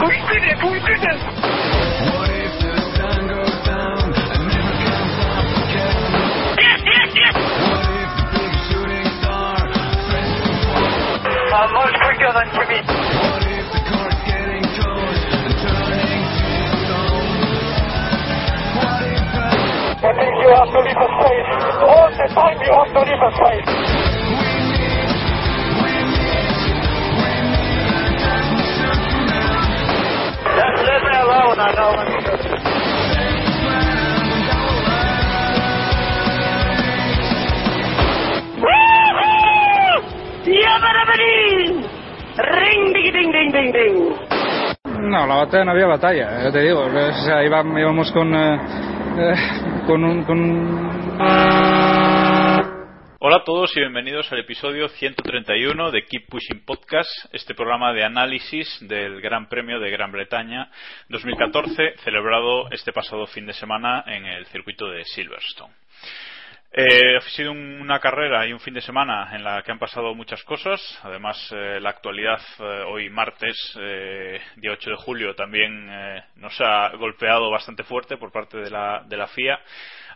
What if the sun goes down and never comes up again? Yes, yes, yes. I'm much quicker than. What if the getting cold and turning? What if... You have to leave a space. All the time you have to leave a space. No, la batalla no había batalla, ya te digo. O sea, íbamos con, eh, eh, con un... Con... Hola a todos y bienvenidos al episodio 131 de Keep Pushing Podcast, este programa de análisis del Gran Premio de Gran Bretaña 2014, celebrado este pasado fin de semana en el circuito de Silverstone. Eh, ha sido un- una carrera y un fin de semana en la que han pasado muchas cosas. Además, eh, la actualidad eh, hoy martes, eh, día 8 de julio, también eh, nos ha golpeado bastante fuerte por parte de la, de la FIA.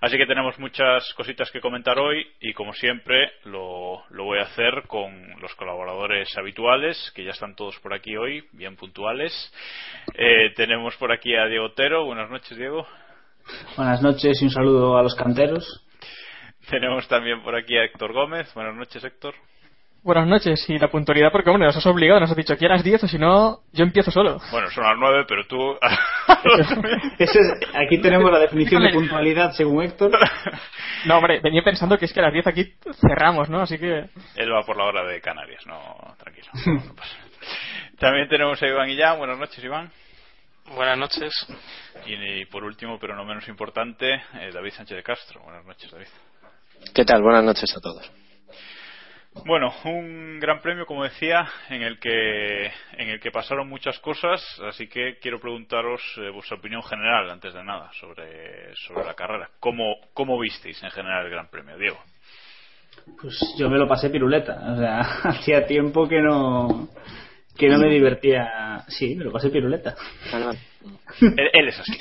Así que tenemos muchas cositas que comentar hoy y, como siempre, lo, lo voy a hacer con los colaboradores habituales, que ya están todos por aquí hoy, bien puntuales. Eh, tenemos por aquí a Diego Otero. Buenas noches, Diego. Buenas noches y un saludo a los canteros. Tenemos también por aquí a Héctor Gómez. Buenas noches, Héctor. Buenas noches, y la puntualidad, porque hombre, nos has obligado, nos has dicho que eras 10 o si no, yo empiezo solo. Bueno, son las nueve, pero tú... Eso es- aquí tenemos la definición de puntualidad según Héctor. No, hombre, venía pensando que es que a las 10 aquí cerramos, ¿no? Así que. Él va por la hora de Canarias, no, tranquilo. no pasa nada. También tenemos a Iván Illán. Buenas noches, Iván. Buenas noches. Y, y por último, pero no menos importante, eh, David Sánchez de Castro. Buenas noches, David. ¿Qué tal? Buenas noches a todos. Bueno, un gran premio, como decía, en el que en el que pasaron muchas cosas, así que quiero preguntaros eh, vuestra opinión general, antes de nada, sobre, sobre la carrera. ¿Cómo, ¿Cómo visteis en general el gran premio, Diego? Pues yo me lo pasé piruleta. O sea, hacía tiempo que no que no me divertía. Sí, me lo pasé piruleta. Él, él es así.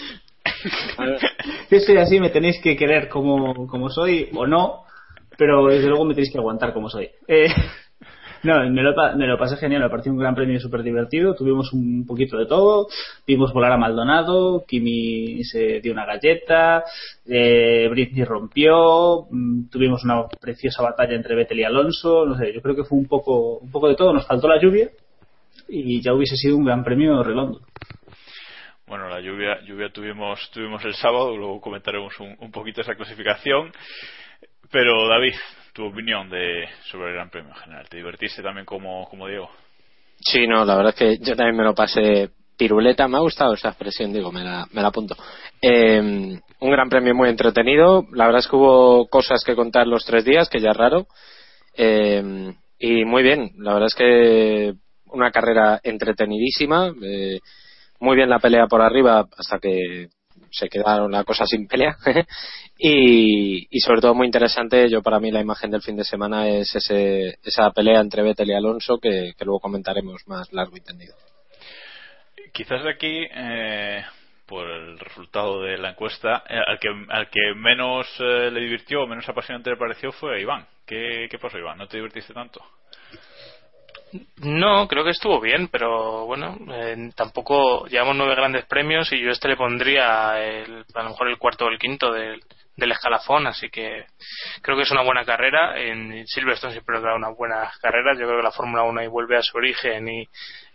Yo soy así, me tenéis que querer como, como soy o no, pero desde luego me tenéis que aguantar como soy. Eh, no, me lo, me lo pasé genial, me pareció un gran premio súper divertido, tuvimos un poquito de todo, vimos volar a Maldonado, Kimi se dio una galleta, eh, Britney rompió, mm, tuvimos una preciosa batalla entre Vettel y Alonso, no sé, yo creo que fue un poco, un poco de todo, nos faltó la lluvia y ya hubiese sido un gran premio redondo. Bueno, la lluvia, lluvia tuvimos, tuvimos el sábado, luego comentaremos un, poquito esa clasificación. Pero David, tu opinión de, sobre el Gran Premio en general. ¿Te divertiste también como, como Diego? Sí, no, la verdad es que yo también me lo pasé piruleta. Me ha gustado esa expresión, digo, me la, me la apunto. Eh, un gran premio muy entretenido. La verdad es que hubo cosas que contar los tres días, que ya es raro. Eh, y muy bien, la verdad es que una carrera entretenidísima. Eh, muy bien la pelea por arriba hasta que se quedaron la cosa sin pelea. y, y, sobre todo muy interesante, yo para mí la imagen del fin de semana es ese, esa pelea entre Vettel y Alonso que, luego comentaremos más largo y tendido. Quizás aquí, eh, por el resultado de la encuesta, eh, al, que, al que menos eh, le divirtió menos apasionante le pareció fue a Iván. ¿Qué, ¿Qué pasó, Iván? ¿No te divertiste tanto? No, creo que estuvo bien, pero bueno, eh, tampoco llevamos nueve grandes premios y yo este le pondría el, a lo mejor el cuarto o el quinto del, del escalafón, así que creo que es una buena carrera. En Silverstone siempre nos da unas buenas carreras. Yo creo que la Fórmula 1 ahí vuelve a su origen y,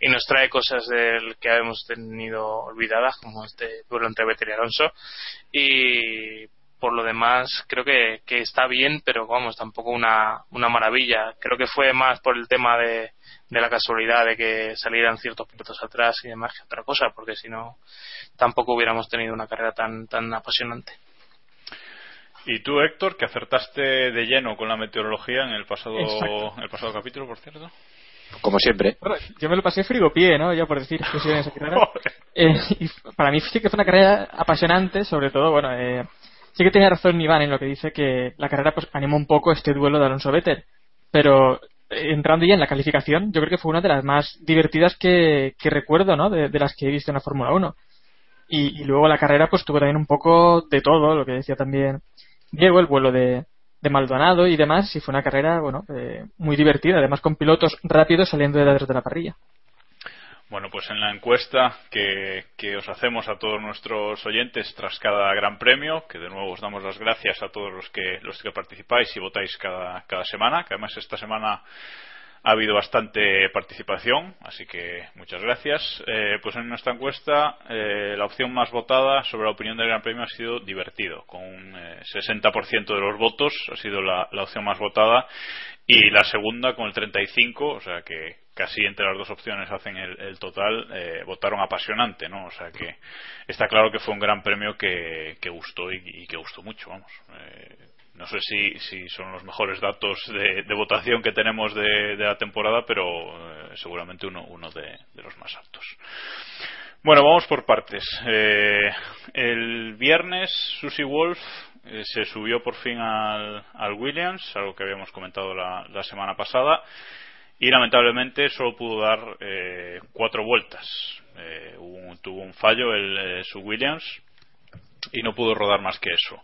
nos trae cosas del que hemos tenido olvidadas, como este duelo entre Vettel y Alonso. Y por lo demás creo que, que está bien, pero vamos, tampoco una, una maravilla. Creo que fue más por el tema de, de la casualidad de que salieran ciertos pilotos atrás y demás que otra cosa, porque si no tampoco hubiéramos tenido una carrera tan, tan apasionante. Y tú, Héctor, que acertaste de lleno con la meteorología en el pasado, en el pasado capítulo, por cierto. Como siempre. Bueno, yo me lo pasé frigopié, ¿no? Ya por decir que esa carrera. eh, y para mí sí que fue una carrera apasionante, sobre todo, bueno, eh, sí que tenía razón Iván en lo que dice que la carrera pues animó un poco este duelo de Alonso Vettel. Pero entrando ya en la calificación, yo creo que fue una de las más divertidas que, recuerdo. De, las que he visto en la Fórmula 1. Y, luego la carrera, pues tuvo también un poco de todo, lo que decía también Diego, el vuelo de, de Maldonado y demás, y fue una carrera, bueno, eh, muy divertida, además con pilotos rápidos saliendo de detrás de la parrilla. Bueno, pues en la encuesta que, que, os hacemos a todos nuestros oyentes tras cada gran premio, que de nuevo os damos las gracias a todos los que, los que participáis y votáis cada, cada semana, que además esta semana ha habido bastante participación, así que muchas gracias. Eh, pues en nuestra encuesta, eh, la opción más votada sobre la opinión del Gran Premio ha sido divertido, con un eh, 60% de los votos ha sido la, la, opción más votada y la segunda con el 35, o sea que casi entre las dos opciones hacen el, el total, eh, votaron apasionante, ¿no? O sea que está claro que fue un Gran Premio que, que gustó y, que gustó mucho, vamos. Eh, no sé si, si son los mejores datos de, de votación que tenemos de, de la temporada, pero eh, seguramente uno, uno de, de, los más altos. Bueno, vamos por partes. Eh, el viernes Susie Wolf eh, se subió por fin al, Williams, algo que habíamos comentado la, semana pasada, y lamentablemente solo pudo dar eh, cuatro vueltas. Un, tuvo un fallo el, su Williams y no pudo rodar más que eso.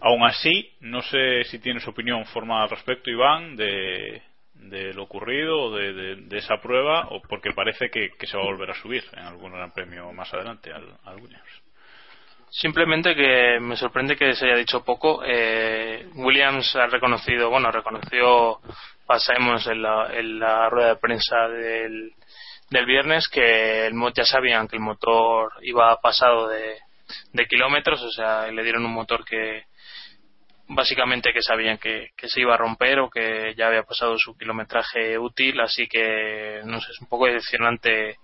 Aún así, no sé si tienes opinión formada al respecto, Iván, de, de lo ocurrido o de, de, esa prueba, o porque parece que, que, se va a volver a subir en algún gran premio más adelante al Williams. Simplemente que me sorprende que se haya dicho poco. Eh, Williams ha reconocido, bueno, reconoció pasemos en la, en la rueda de prensa del, del viernes que el, ya sabían que el motor iba pasado de, de kilómetros, o sea, le dieron un motor que básicamente que sabían que, que, se iba a romper o que ya había pasado su kilometraje útil, así que no sé, es un poco decepcionante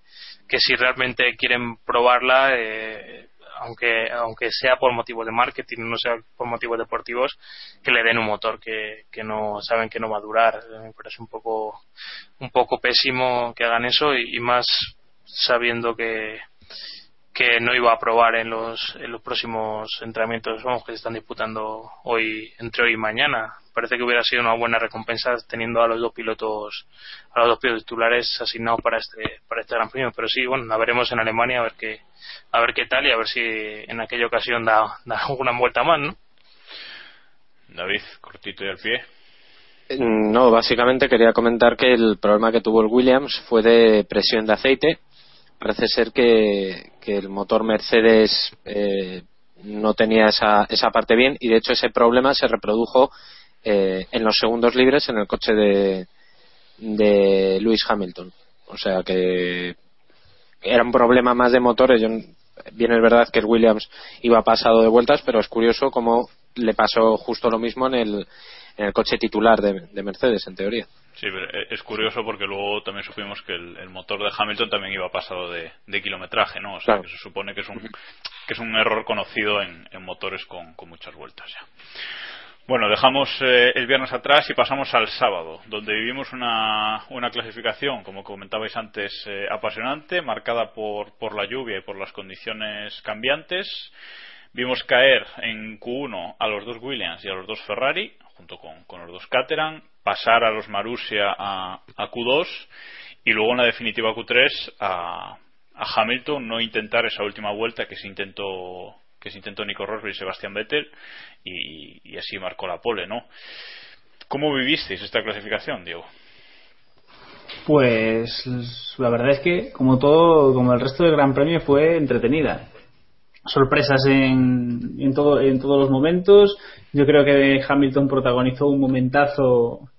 que si realmente quieren probarla, eh, aunque aunque sea por motivos de marketing, no sea por motivos deportivos, que le den un motor que, que no saben que no va a durar. Me parece un poco un poco pésimo que hagan eso y, y más sabiendo que que no iba a probar en los, en los próximos entrenamientos vamos, que se están disputando hoy entre hoy y mañana. Parece que hubiera sido una buena recompensa teniendo a los dos pilotos a los dos pilotos titulares asignados para este para este Gran Premio. Pero sí, bueno, la veremos en Alemania a ver qué a ver qué tal y a ver si en aquella ocasión da, da alguna vuelta más, ¿no? David, cortito y al pie. No, básicamente quería comentar que el problema que tuvo el Williams fue de presión de aceite parece ser que, que el motor Mercedes eh, no tenía esa, esa parte bien y de hecho ese problema se reprodujo eh, en los segundos libres en el coche de, de Lewis Hamilton. O sea que era un problema más de motores. Yo, bien es verdad que el Williams iba pasado de vueltas, pero es curioso cómo le pasó justo lo mismo en el, en el coche titular de, de Mercedes, en teoría. Sí, pero es curioso porque luego también supimos que el, el motor de Hamilton también iba pasado de, de kilometraje, ¿no? O sea, Claro. que se supone que es un, que es un error conocido en, en motores con, con muchas vueltas ya. Bueno, dejamos eh, el viernes atrás y pasamos al sábado, donde vivimos una, una clasificación, como comentabais antes, eh, apasionante, marcada por, por la lluvia y por las condiciones cambiantes. Vimos caer en Q1 a los dos Williams y a los dos Ferrari, junto con, con los dos Caterham, pasar a los Marussia a, a Q2 y luego en la definitiva Q3 a, a Hamilton no intentar esa última vuelta que se intentó que se intentó Nico Rosberg y Sebastián Vettel y, y así marcó la pole, ¿no? ¿Cómo vivisteis esta clasificación, Diego? Pues la verdad es que, como todo, como el resto del Gran Premio, fue entretenida. Sorpresas en, en, todo, en todos los momentos. Yo creo que Hamilton protagonizó un momentazo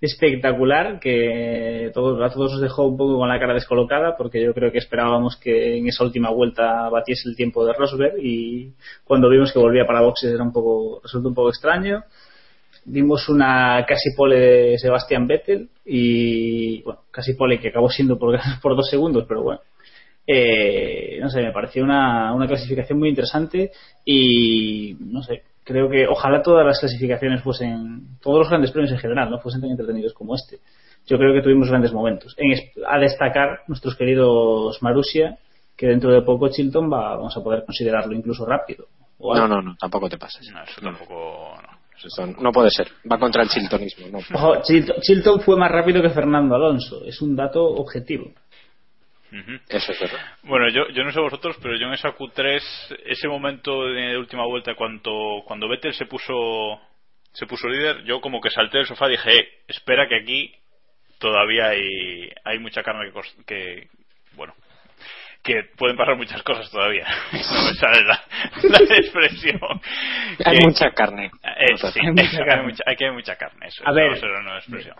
espectacular que todos, a todos nos dejó un poco con la cara descolocada porque yo creo que esperábamos que en esa última vuelta batiese el tiempo de Rosberg y cuando vimos que volvía para boxes era un poco resultó un poco extraño vimos una casi pole de Sebastián Vettel y bueno casi pole que acabó siendo por, por dos segundos pero bueno eh, no sé me pareció una, una clasificación muy interesante y no sé creo que ojalá todas las clasificaciones fuesen, todos los grandes premios en general, no fuesen tan entretenidos como este. Yo creo que tuvimos grandes momentos. En, a destacar nuestros queridos Marussia, que dentro de poco Chilton va, vamos a poder considerarlo incluso rápido. O no, no, no, tampoco te pases. No, eso tampoco. No. Eso no puede ser. Va contra el Chiltonismo. No. Ojo, Chilton, Chilton fue más rápido que Fernando Alonso. Es un dato objetivo. Uh -huh. Eso es verdad. Bueno, yo, yo no sé vosotros, pero yo en esa Q3, ese momento de última vuelta, cuando, cuando Vettel se puso, se puso líder, yo como que salté del sofá y dije, eh, espera que aquí todavía hay, hay mucha carne que, que, bueno, que pueden pasar muchas cosas todavía. no me sale la, la expresión. Hay que, mucha carne. Eh, sí, hay, mucha carne. Hay, mucha, hay carne. Eso, a ver, eso no es una expresión.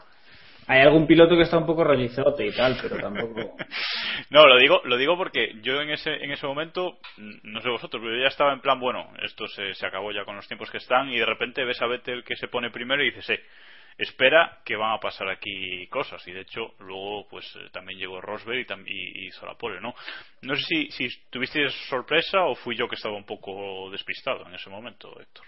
Hay algún piloto que está un poco rollizote y tal, pero tampoco. no, lo digo, lo digo porque yo en ese, en ese momento, no sé vosotros, pero yo ya estaba en plan, bueno, esto se, se acabó ya con los tiempos que están, y de repente ves a Vettel que se pone primero y dices, eh, espera que van a pasar aquí cosas. Y de hecho, luego, pues también llegó Rosberg y, y, y hizo la pole, ¿no? No sé si, si tuvisteis sorpresa o fui yo que estaba un poco despistado en ese momento, Héctor.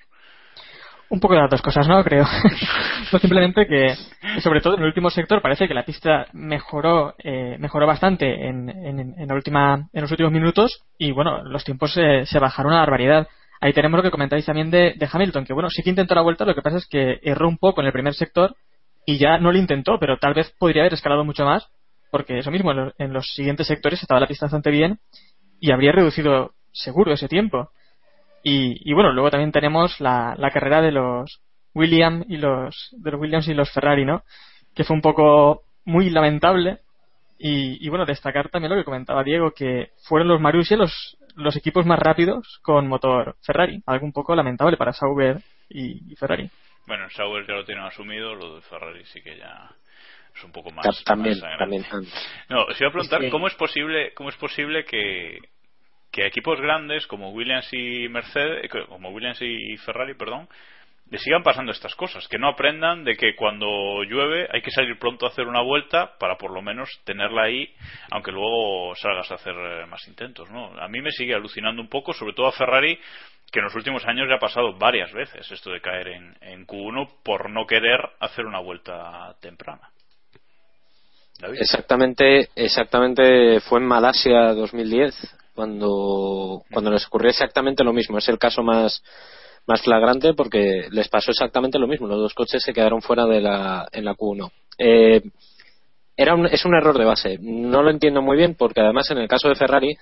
Un poco de las dos cosas, ¿no? Creo. simplemente que, sobre todo en el último sector, parece que la pista mejoró eh, mejoró bastante en, en, en, la última, en los últimos minutos y, bueno, los tiempos se, se bajaron a barbaridad. Ahí tenemos lo que comentáis también de, de, Hamilton, que, bueno, sí que intentó la vuelta, lo que pasa es que erró un poco en el primer sector y ya no lo intentó, pero tal vez podría haber escalado mucho más, porque eso mismo, en los, en los siguientes sectores estaba la pista bastante bien y habría reducido seguro ese tiempo. Y, y, bueno, luego también tenemos la, la carrera de los Williams y los de los Williams y los Ferrari, ¿no? Que fue un poco muy lamentable. Y, y bueno, destacar también lo que comentaba Diego, que fueron los Marussia los, los equipos más rápidos con motor Ferrari. Algo un poco lamentable para Sauber y, y Ferrari. Bueno, Sauber ya lo tienen asumido, lo de Ferrari sí que ya es un poco más. También, más también. No, os iba a preguntar es que... cómo es posible, cómo es posible que que equipos grandes como Williams y Mercedes, como Williams y Ferrari, perdón, le sigan pasando estas cosas, que no aprendan de que cuando llueve hay que salir pronto a hacer una vuelta para por lo menos tenerla ahí, aunque luego salgas a hacer más intentos, ¿no? A mí me sigue alucinando un poco, sobre todo a Ferrari, que en los últimos años ya ha pasado varias veces esto de caer en, en Q1 por no querer hacer una vuelta temprana. Exactamente, exactamente fue en Malasia 2010 cuando, cuando les ocurrió exactamente lo mismo. Es el caso más, más flagrante porque les pasó exactamente lo mismo. Los dos coches se quedaron fuera de la, en la Q1. Eh, era un, es un error de base. No lo entiendo muy bien porque además en el caso de Ferrari,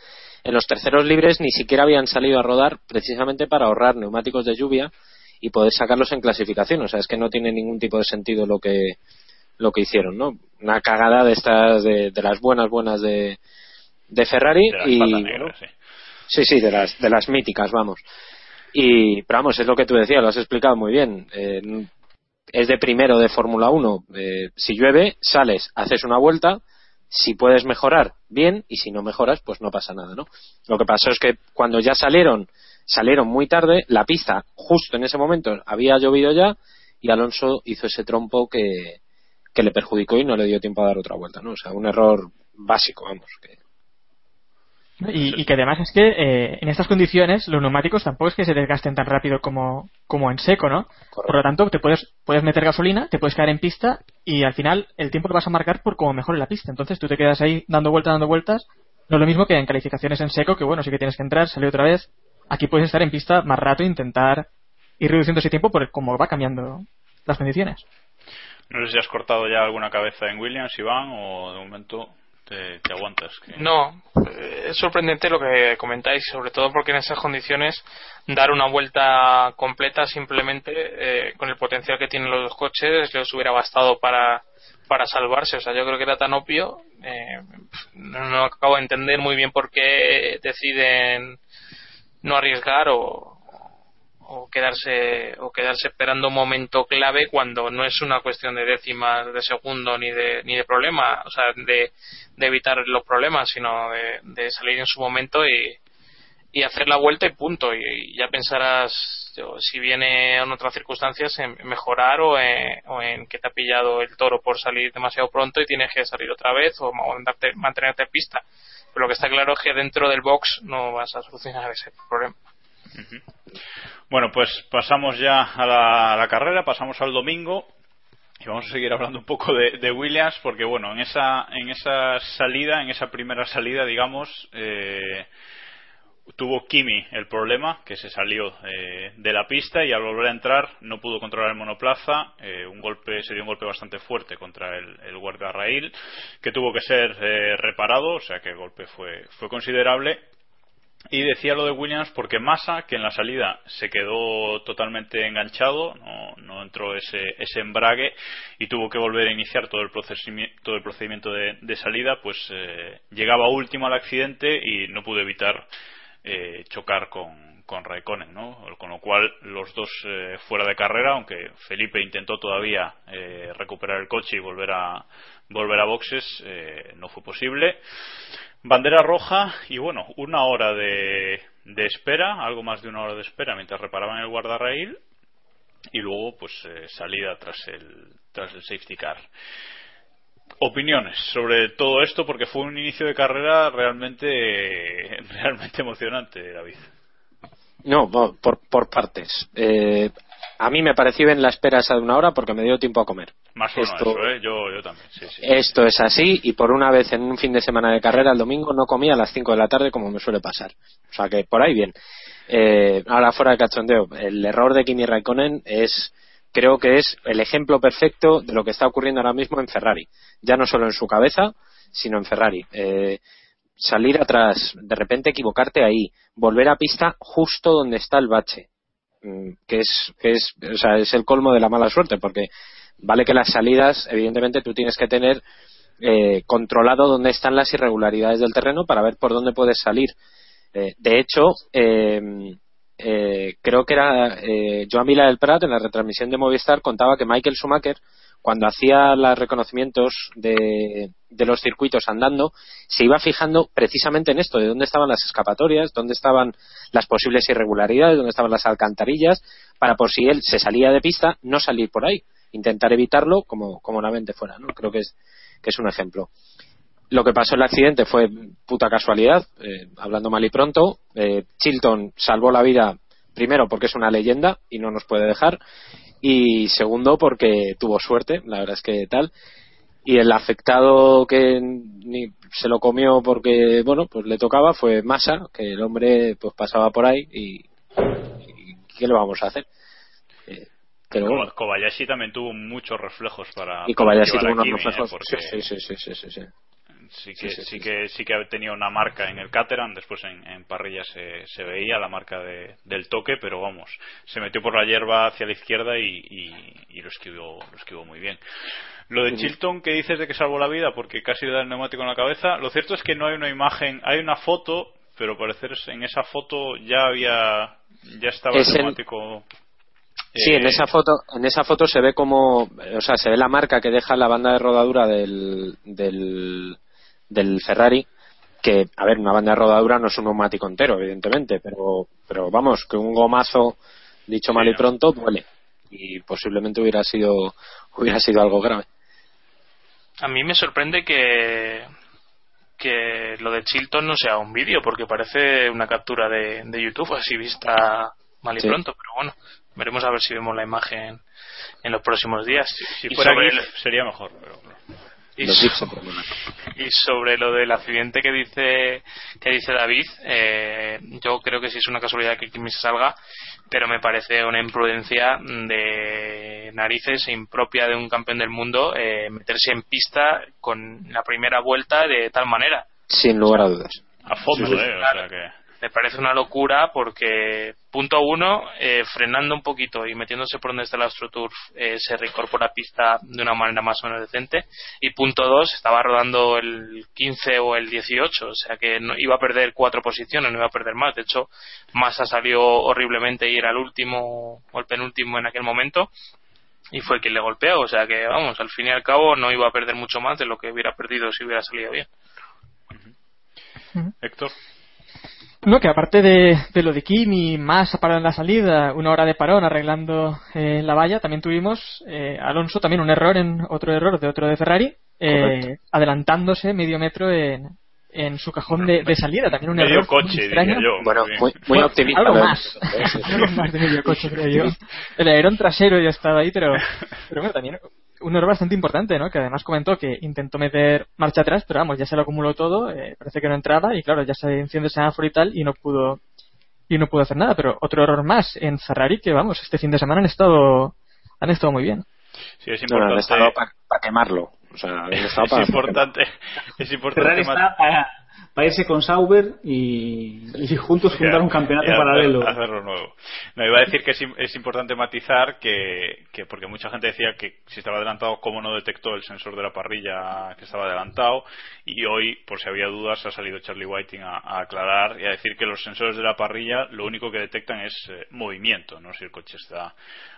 en los terceros libres ni siquiera habían salido a rodar precisamente para ahorrar neumáticos de lluvia y poder sacarlos en clasificación. O sea, es que no tiene ningún tipo de sentido lo que, lo que hicieron, ¿no? Una cagada de estas, de, de las buenas, buenas de, de Ferrari de y sí. sí de las de las míticas vamos. Y pero vamos es lo que tú decías lo has explicado muy bien. Eh, es de primero de Fórmula 1 eh, si llueve sales haces una vuelta. Si puedes mejorar bien. Y si no mejoras pues no pasa nada no lo que pasó es que cuando ya salieron salieron muy tarde, la pista justo en ese momento había llovido ya y Alonso hizo ese trompo que, que le perjudicó y no le dio tiempo a dar otra vuelta, ¿no? O sea, un error básico, vamos. Que... Y, y que además es que eh, en estas condiciones los neumáticos tampoco es que se desgasten tan rápido como, como en seco, ¿no? Por lo tanto, te puedes, puedes meter gasolina, te puedes caer en pista y al final el tiempo lo vas a marcar por cómo mejore la pista. Entonces tú te quedas ahí dando vueltas, dando vueltas. No es lo mismo que en calificaciones en seco, que bueno, sí que tienes que entrar, salir otra vez. Aquí puedes estar en pista más rato e intentar ir reduciendo ese tiempo por cómo va cambiando las condiciones. No sé si has cortado ya alguna cabeza en Williams, Iván, o de momento te, aguantas. No, eh, es sorprendente lo que comentáis, sobre todo porque en esas condiciones dar una vuelta completa simplemente eh, con el potencial que tienen los dos coches les hubiera bastado para, para salvarse. O sea, yo creo que era tan obvio. eh, no, no acabo de entender muy bien por qué deciden no arriesgar o, o quedarse o quedarse esperando un momento clave cuando no es una cuestión de décimas de segundo ni de ni de problema o sea de, de evitar los problemas sino de, de salir en su momento y, y hacer la vuelta y punto. Y, ya pensarás yo, si viene en otras circunstancias en mejorar o en, o en que te ha pillado el toro por salir demasiado pronto y tienes que salir otra vez o mandarte- mantenerte en pista. Pero lo que está claro es que dentro del box no vas a solucionar ese problema Bueno, pues pasamos ya a la, carrera, pasamos al domingo y vamos a seguir hablando un poco de, Williams porque bueno, en esa en esa salida, en esa primera salida, digamos, eh, tuvo Kimi el problema que se salió eh, de la pista y al volver a entrar no pudo controlar el monoplaza, eh, un golpe se dio un golpe bastante fuerte contra el, el que tuvo que ser eh, reparado, o sea que el golpe fue fue considerable y decía lo de Williams porque Massa, que en la salida se quedó totalmente enganchado, no, no entró ese, ese embrague y tuvo que volver a iniciar todo el, todo el procedimiento de, de salida, pues eh, llegaba último al accidente y no pudo evitar eh, chocar con, con Raikkonen, ¿no? Con lo cual los dos eh, fuera de carrera, aunque Felipe intentó todavía eh, recuperar el coche y volver a volver a boxes, eh, no fue posible. Bandera roja y bueno, una hora de, de espera, algo más de una hora de espera mientras reparaban el guardarraíl y luego pues eh, salida tras el tras el safety car. Opiniones sobre todo esto porque fue un inicio de carrera realmente realmente emocionante, David. No, por, por partes. Eh, a mí me pareció bien la espera esa de una hora porque me dio tiempo a comer. Más Esto- eso, ¿eh? Yo, yo también, sí, sí. Esto es así y por una vez en un fin de semana de carrera el domingo no comía a las 5 de la tarde como me suele pasar. O sea que por ahí bien. Eh, ahora fuera de cachondeo, el error de Kimi Raikkonen es creo que es el ejemplo perfecto de lo que está ocurriendo ahora mismo en Ferrari. Ya no solo en su cabeza, sino en Ferrari. Eh, salir atrás, de repente equivocarte ahí, volver a pista justo donde está el bache, Mm, que es, que es, o sea, es el colmo de la mala suerte, porque vale que las salidas, evidentemente, tú tienes que tener eh, controlado dónde están las irregularidades del terreno para ver por dónde puedes salir. Eh, de hecho, eh, eh, creo que era eh, Joan Vila del Prat en la retransmisión de Movistar contaba que Michael Schumacher cuando hacía los reconocimientos de, los circuitos andando se iba fijando precisamente en esto de dónde estaban las escapatorias dónde estaban las posibles irregularidades dónde estaban las alcantarillas para por si él se salía de pista no salir por ahí intentar evitarlo como comúnmente fuera ¿no? creo que es que es un ejemplo lo que pasó en el accidente fue puta casualidad, eh, hablando mal y pronto. Eh, Chilton salvó la vida, primero porque es una leyenda y no nos puede dejar, y segundo porque tuvo suerte, la verdad es que tal. Y el afectado que ni se lo comió porque, bueno, pues le tocaba fue Massa, que el hombre pues pasaba por ahí y, y ¿qué le vamos a hacer? Eh, pero bueno, Ko- Kobayashi también tuvo muchos reflejos para y Kobayashi para tuvo unos ¿eh? reflejos. porque Sí, sí, sí, sí, sí, sí. Sí que Sí, sí, que sí. que tenía una marca en el Caterham después en, en parrilla se, se veía la marca de- del toque pero vamos se metió por la hierba hacia la izquierda y, y- y lo esquivó lo esquivó muy bien. Lo de. Chilton que dices de que salvó la vida porque casi le da el neumático en la cabeza. Lo cierto es que no hay una imagen hay una foto pero parecer en esa foto ya había ya estaba Es el el- neumático Sí, en eh, esa foto, en esa foto se ve como, o sea, se ve la marca que deja la banda de rodadura del, del, del Ferrari que, a ver, una banda de rodadura no es un neumático entero, evidentemente, pero, pero vamos, que un gomazo, dicho mal y pronto, duele. Y posiblemente hubiera sido, hubiera sido algo grave. A mí me sorprende que, que lo de Chilton no sea un vídeo, porque parece una captura de, de YouTube así vista mal y Sí. pronto, pero bueno, veremos a ver si vemos la imagen en los próximos días. Si fuera el- sería mejor. Pero, y, so- sobre lo del accidente que dice que dice David, eh, yo creo que sí es una casualidad que Kimi se salga, pero me parece una imprudencia de narices impropia de un campeón del mundo eh, meterse en pista con la primera vuelta de tal manera. Sin lugar a dudas. a fondo, Sí, ¿eh? O sea que. Me parece una locura porque, punto uno, eh, frenando un poquito y metiéndose por donde está el AstroTurf, eh, se reincorpora a pista de una manera más o menos decente. Y punto dos, estaba rodando el 15 o el 18, o sea que no, iba a perder cuatro posiciones, no iba a perder más. De hecho, Massa salió horriblemente y era el último o el penúltimo en aquel momento. Y fue quien le golpeó, o sea que, vamos, al fin y al cabo no iba a perder mucho más de lo que hubiera perdido si hubiera salido bien. Héctor. No, que aparte de, de lo de Kimi, más parado en la salida, una hora de parón arreglando eh, la valla, también tuvimos eh, Alonso también un error en otro error de otro de Ferrari, eh, adelantándose medio metro en, en su cajón de, de salida, también un Medio error coche, extraño. diría yo. Bueno, Muy muy, Bueno, optimista. algo más. Algo más de medio coche, creo yo. El alerón trasero ya estaba ahí, pero, pero bueno, también un error bastante importante, ¿no? Que además comentó que intentó meter marcha atrás, pero vamos, ya se lo acumuló todo, eh, parece que no entraba y claro, ya se enciende el semáforo y tal y no pudo y no pudo hacer nada, pero otro error más en Ferrari que vamos, este fin de semana han estado han estado muy bien. Sí, es No, no, han importante. estado para quemarlo. O sea, han estado es para- importante. Es importante. Ferrari está para, para irse con Sauber y, y juntos fundar un campeonato y hacer- paralelo. hacerlo nuevo. No, iba a decir que es, es importante matizar que, que, porque mucha gente decía que si estaba adelantado, cómo no detectó el sensor de la parrilla que estaba adelantado. Y hoy, por si había dudas, ha salido Charlie Whiting a, a aclarar y a decir que los sensores de la parrilla lo único que detectan es eh, movimiento, no si el coche está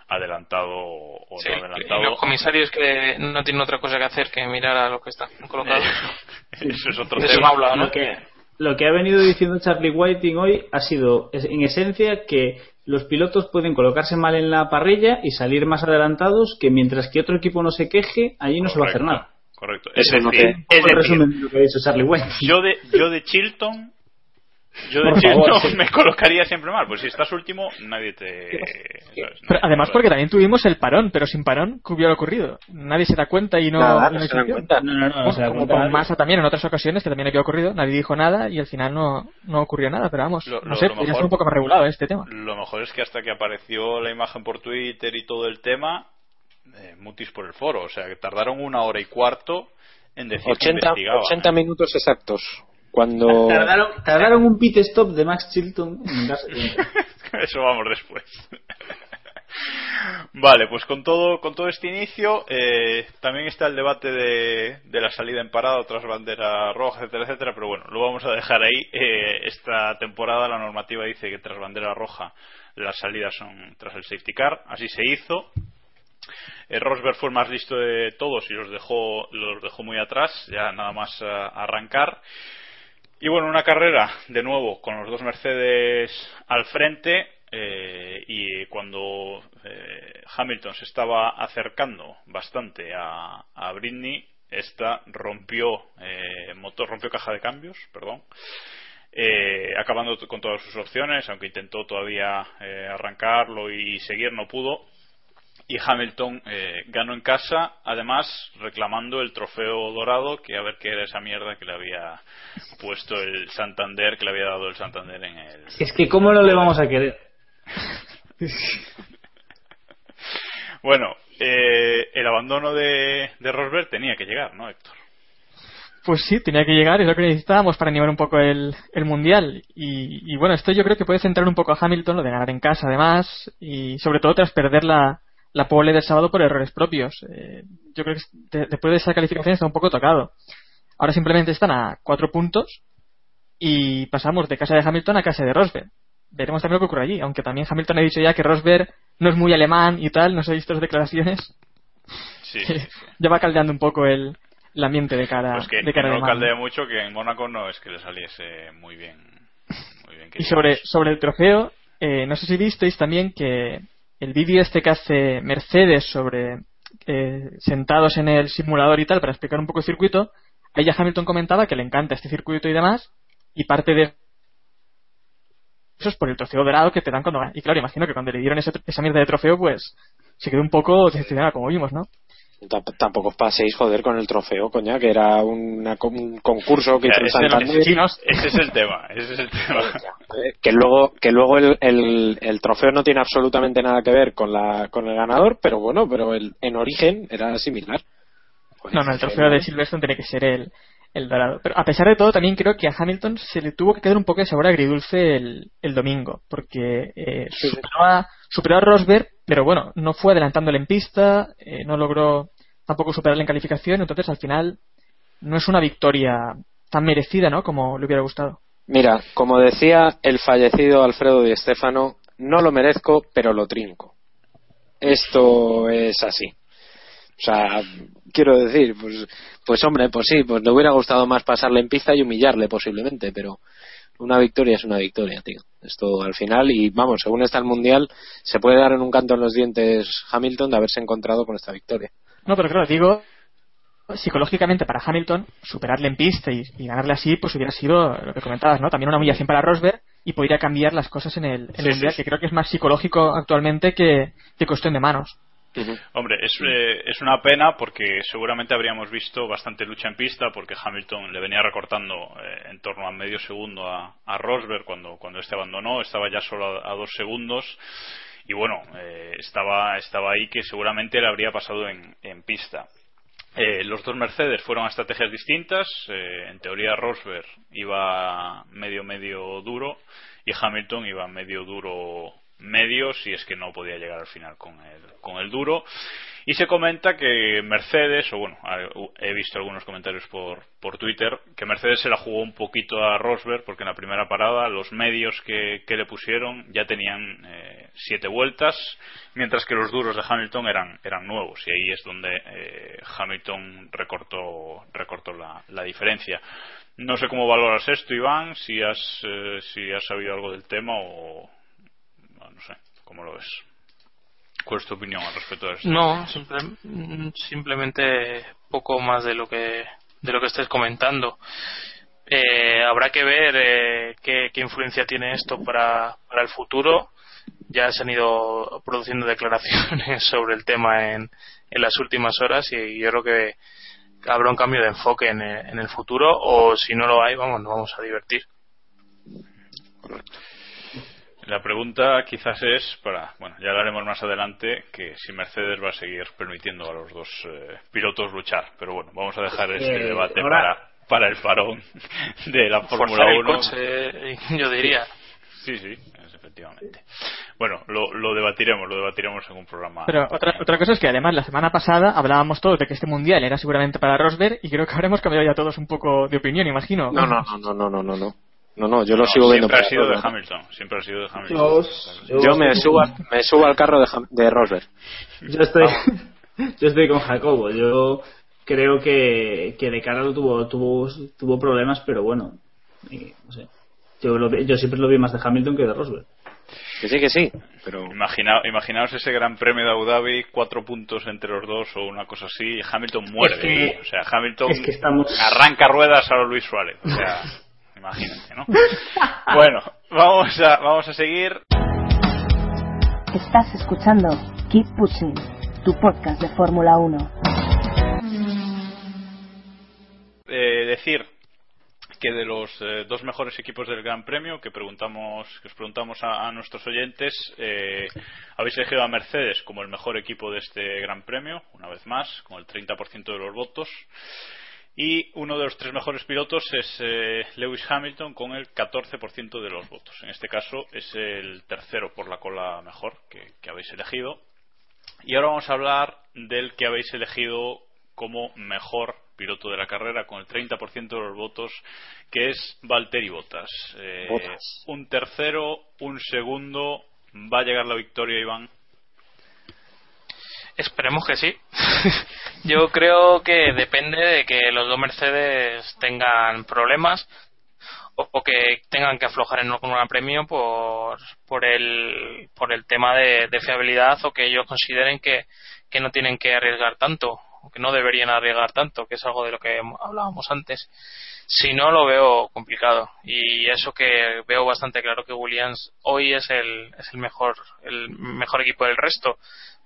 adelantado o Sí, no y adelantado. los comisarios que no tienen otra cosa que hacer que mirar a lo que está colocado. Eso es otro tema. habla, ¿no? Lo que, lo que ha venido diciendo Charlie Whiting hoy ha sido, en esencia, que los pilotos pueden colocarse mal en la parrilla y salir más adelantados, que mientras que otro equipo no se queje, allí no se va a hacer nada. Correcto. Eso es decir, es decir, resumen de lo que ha dicho Charlie Whiting. yo de yo de Chilton yo de sí. me colocaría siempre mal pues si estás último nadie te ¿sabes? Pero además porque también tuvimos el parón, pero sin parón, ¿qué hubiera ocurrido? Nadie se da cuenta y no, Nada, no hay se sanción. cuenta. No, no, no, no se da como con. Massa también en otras ocasiones que también había ocurrido, nadie dijo nada y al final no, no ocurrió nada, pero vamos, Lo- no lo- sé, lo podría mejor- ser un poco más regulado este tema. lo mejor es que hasta que apareció la imagen por Twitter y todo el tema eh, mutis por el foro o sea que tardaron una hora y cuarto en decir que 80, investigaban 80 minutos exactos. Cuando. Tardaron, tardaron un pit stop de Max Chilton en Eso vamos después. Vale, pues con todo, con todo este inicio, eh, también está el debate de, de la salida en parada tras bandera roja, etcétera, etcétera, pero bueno, lo vamos a dejar ahí. Eh, esta temporada la normativa dice que tras bandera roja las salidas son tras el safety car, así se hizo. Eh, Rosberg fue el más listo de todos y los dejó, los dejó muy atrás, ya nada más eh, arrancar. Y bueno, una carrera de nuevo con los dos Mercedes al frente eh, y cuando eh, Hamilton se estaba acercando bastante a, a Britney, esta rompió eh, motor, rompió caja de cambios, perdón, eh, acabando con todas sus opciones, aunque intentó todavía eh, arrancarlo y seguir, no pudo. Y Hamilton eh, ganó en casa, además reclamando el trofeo dorado, que a ver qué era esa mierda que le había puesto el Santander, que le había dado el Santander en el. Es que, ¿cómo no le vamos a querer? Bueno, eh, el abandono de, de Rosberg tenía que llegar, ¿no, Héctor? Pues sí, tenía que llegar, es lo que necesitábamos para animar un poco el, el mundial. Y, y bueno, esto yo creo que puede centrar un poco a Hamilton, lo de ganar en casa además, y sobre todo tras perder la, la pole del sábado por errores propios. Eh, yo creo que de- después de esa calificación está un poco tocado. Ahora simplemente están a cuatro puntos y pasamos de casa de Hamilton a casa de Rosberg. Veremos también lo que ocurre allí, aunque también Hamilton ha dicho ya que Rosberg no es muy alemán y tal, no sé, las declaraciones. Sí. ya va caldeando un poco el, el ambiente de cara, Pues que, de cara no mano. caldea mucho que en Mónaco no es que le saliese muy bien. Muy bien que Y sobre, sobre el trofeo, eh, no sé si visteis también que el vídeo este que hace Mercedes sobre eh, sentados en el simulador y tal para explicar un poco el circuito, ya Hamilton comentaba que le encanta este circuito y demás, y parte de eso es por el trofeo dorado que te dan cuando. Y claro, imagino que cuando le dieron ese- esa mierda de trofeo, pues se quedó un poco decepcionada, como vimos, ¿no? Tamp- Tampoco os paséis, joder, con el trofeo, coña, que era una un concurso que hizo el ese, no- Santander. ese- es el tema. Ese es el tema. Que luego que luego el, el, el trofeo no tiene absolutamente nada que ver con la con el ganador pero bueno pero el, en origen era similar No, no, el trofeo de Silverstone tiene que ser el, el dorado. Pero a pesar de todo, también creo que a Hamilton se le tuvo que quedar un poco de sabor agridulce el, el domingo, porque eh, superó, a, superó a Rosberg, pero bueno, no fue adelantándole en pista, eh, no logró tampoco superarle en calificación, entonces al final no es una victoria tan merecida, ¿no? Como le hubiera gustado. mira como decía el fallecido Alfredo Di Stefano no lo merezco pero lo trinco esto es así o sea quiero decir pues pues hombre pues sí pues le hubiera gustado más pasarle en pista y humillarle posiblemente pero una victoria es una victoria tío esto al final y vamos según está el mundial se puede dar en un canto en los dientes Hamilton de haberse encontrado con esta victoria No, pero claro, digo, psicológicamente para Hamilton, superarle en pista y, y ganarle así, pues hubiera sido lo que comentabas, ¿no? También una humillación para Rosberg y podría cambiar las cosas en el, en el Mundial, sí, que creo que es más psicológico actualmente que, que cuestión de manos. Hombre, es, eh, es una pena porque seguramente habríamos visto bastante lucha en pista porque Hamilton le venía recortando eh, en torno a medio segundo a, a Rosberg cuando, cuando este abandonó, estaba ya solo a, a dos segundos y bueno, eh, estaba, estaba ahí que seguramente le habría pasado en, en pista. Eh, los dos Mercedes fueron a estrategias distintas. eh, en teoría Rosberg iba medio medio duro y Hamilton iba medio duro medio si es que no podía llegar al final con el, con el duro. Y se comenta que Mercedes, o bueno, he visto algunos comentarios por, por Twitter, que Mercedes se la jugó un poquito a Rosberg porque en la primera parada los medios que, que le pusieron ya tenían eh, siete vueltas, mientras que los duros de Hamilton eran, eran nuevos y ahí es donde eh, Hamilton recortó, recortó la, la diferencia. No sé cómo valoras esto, Iván, si has, eh, si has sabido algo del tema o no, sé, ¿cómo lo ves? ¿Cuál es tu opinión al respecto de esto? No, simple- mm, simplemente poco más de lo que de lo que estés comentando. Eh, habrá que ver eh, qué, qué influencia tiene esto para, para el futuro. Ya se han ido produciendo declaraciones sobre el tema en, en las últimas horas y yo creo que habrá un cambio de enfoque en, el- en el futuro o si no lo hay, vamos, nos vamos a divertir. La pregunta quizás es para, bueno, ya hablaremos más adelante, que si Mercedes va a seguir permitiendo a los dos eh, pilotos luchar. Pero bueno, vamos a dejar este Eh, debate ahora- para, para el parón de la Fórmula Forzar el 1. coche, yo diría. Sí, sí, efectivamente. Bueno, lo, lo debatiremos, lo debatiremos en un programa. Pero otra, otra cosa es que además la semana pasada hablábamos todos de que este mundial era seguramente para Rosberg y creo que habremos cambiado ya todos un poco de opinión, imagino. No, no, no, no, no, no, no, no. No, no, yo lo No, sigo viendo. Siempre ha sido de. Hamilton, siempre ha sido de Hamilton. Yo- Yo me subo, al- me subo al carro de, Ham- de Rosberg. Yo estoy, yo estoy con Jacobo. Yo creo que, que de cara lo tuvo, tuvo, tuvo problemas, pero bueno, y, no sé. Yo, lo yo siempre lo vi más de Hamilton que de Rosberg. Que sí, que sí, pero... Imagina- imaginaos ese gran premio de Abu Dhabi, cuatro puntos entre los dos o una cosa así, y Hamilton muerde. Es que- ahí. o sea, Hamilton es que estamos- arranca ruedas a lo Luis Suárez. O sea, imagínate, ¿no? bueno, vamos a, vamos a seguir. Estás escuchando Keep Pushing, tu podcast de Fórmula 1. Eh, decir que de los eh, dos mejores equipos del Gran Premio que preguntamos que os preguntamos a, a nuestros oyentes eh, habéis elegido a Mercedes como el mejor equipo de este Gran Premio una vez más con el 30% de los votos y uno de los tres mejores pilotos es eh, Lewis Hamilton con el 14% de los votos en este caso es el tercero por la cola mejor que, que habéis elegido y ahora vamos a hablar del que habéis elegido como mejor piloto de la carrera con el 30% de los votos, que es Valtteri Bottas. Eh, Bottas. Un tercero, un segundo, va a llegar la victoria, Iván. Esperemos que sí. Yo creo que depende de que los dos Mercedes tengan problemas o, que tengan que aflojar en un gran premio por, por, el, por el tema de, fiabilidad o que ellos consideren que, que no tienen que arriesgar tanto o que no deberían arriesgar tanto, que es algo de lo que hablábamos antes. Si no, lo veo complicado. Y eso que veo bastante claro que Williams hoy es el, es el mejor, el mejor equipo del resto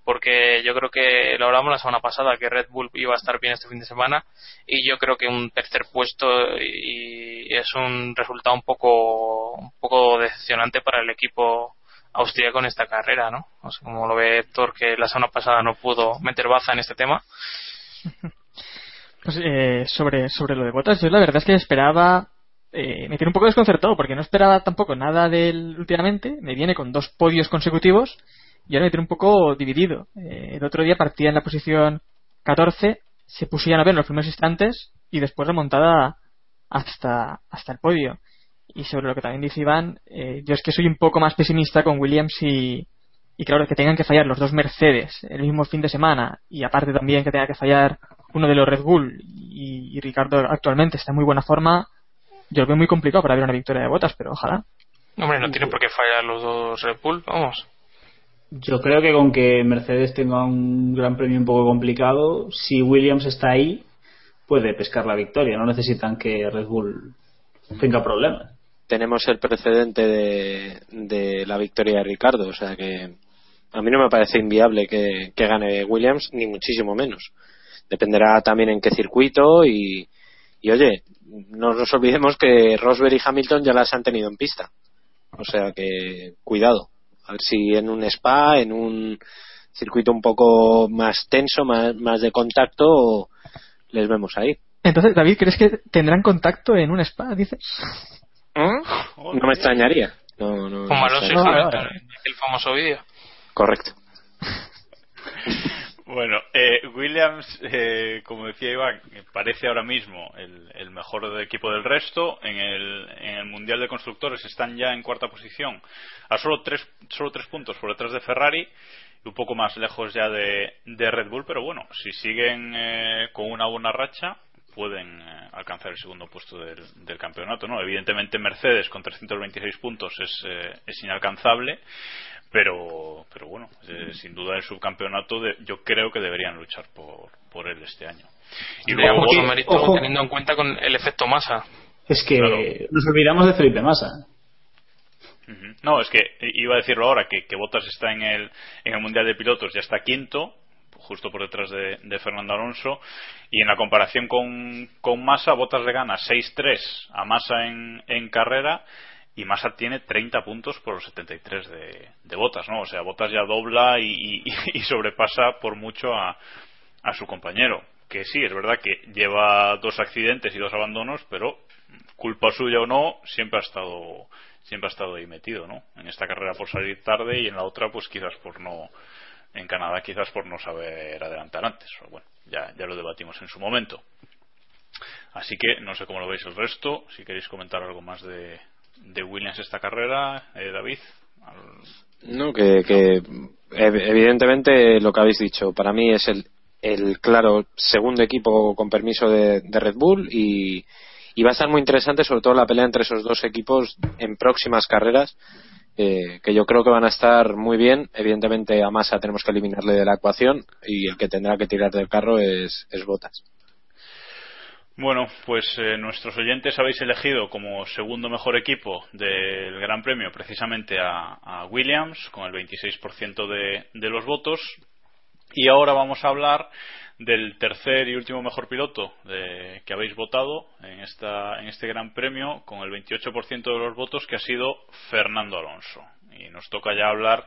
porque yo creo que lo hablamos la semana pasada que Red Bull iba a estar bien este fin de semana y yo creo que un tercer puesto y es un resultado un poco un poco decepcionante para el equipo austríaco en esta carrera, ¿no? No sé cómo lo ve Héctor que la semana pasada no pudo meter baza en este tema. Pues eh, sobre sobre lo de botas, yo la verdad es que esperaba eh, me tiene un poco desconcertado porque no esperaba tampoco nada del últimamente. Me viene con dos podios consecutivos y ahora me tiene un poco dividido. Eh, el otro día partía en la posición 14, se pusían a ver en los primeros instantes y después remontada hasta, hasta el podio. Y sobre lo que también dice Iván, eh, yo es que soy un poco más pesimista con Williams y, y claro, que tengan que fallar los dos Mercedes el mismo fin de semana y aparte también que tenga que fallar uno de los Red Bull y, Ricardo actualmente está en muy buena forma, yo lo veo muy complicado para ver una victoria de botas, pero ojalá. Hombre, no tiene por qué fallar los dos Red Bull, vamos. Yo creo que con que Mercedes tenga un gran premio un poco complicado, si Williams está ahí, puede pescar la victoria. No necesitan que Red Bull tenga problemas. Tenemos el precedente de, la victoria de Ricardo, o sea que a mí no me parece inviable que, gane Williams, ni muchísimo menos. Dependerá también en qué circuito y, y oye, no nos olvidemos que Rosberg y Hamilton ya las han tenido en pista. O sea que cuidado. A ver si en un spa, en un circuito un poco más tenso, más, más de contacto, les vemos ahí. Entonces, David, ¿crees que tendrán contacto en un spa, dices? ¿Eh? No me extrañaría. No, no, Como Alonso y el famoso vídeo. Correcto. Bueno, eh, Williams, eh, como decía Iván, parece ahora mismo el, mejor equipo del resto. En el, en el, Mundial de Constructores están ya en cuarta posición, a solo tres, solo tres puntos por detrás de Ferrari y un poco más lejos ya de, Red Bull. Pero bueno, si siguen eh, con una buena racha, pueden alcanzar el segundo puesto del, campeonato. ¿no? Evidentemente, Mercedes con 326 puntos es, es inalcanzable pero pero bueno eh, sin duda el subcampeonato yo creo que deberían luchar por, por él este año. Y luego mucho mérito teniendo en cuenta con el efecto masa. Es que nos olvidamos de Felipe Massa. No es que iba a decirlo ahora que, que Bottas está en el en el mundial de pilotos ya está quinto justo por detrás de, de Fernando Alonso. Y en la comparación con, con Massa Bottas le gana 6-3 a Massa en, en carrera y Massa tiene 30 puntos por los 73 de, de Botas, ¿no? O sea, Botas ya dobla y, sobrepasa por mucho a, a, su compañero. Que sí, es verdad que lleva dos accidentes y dos abandonos, pero culpa suya o no, siempre ha estado siempre ha estado ahí metido, ¿no? En esta carrera por salir tarde y en la otra, pues quizás por no en Canadá quizás por no saber adelantar antes. Bueno, ya, ya lo debatimos en su momento. Así que no sé cómo lo veis el resto. Si queréis comentar algo más de, de Williams esta carrera, eh, David? No, que, evidentemente lo que habéis dicho, para mí es el, el claro segundo equipo con permiso de, Red Bull y, va a estar muy interesante sobre todo la pelea entre esos dos equipos en próximas carreras eh, que yo creo que van a estar muy bien evidentemente a Massa tenemos que eliminarle de la ecuación y el que tendrá que tirar del carro es, es Botas bueno, pues eh, nuestros oyentes habéis elegido como segundo mejor equipo del Gran Premio precisamente a, Williams con el 26% de, de los votos. Y ahora vamos a hablar del tercer y último mejor piloto que habéis votado en, esta, en este Gran Premio con el 28% de los votos que ha sido Fernando Alonso. Y nos toca ya hablar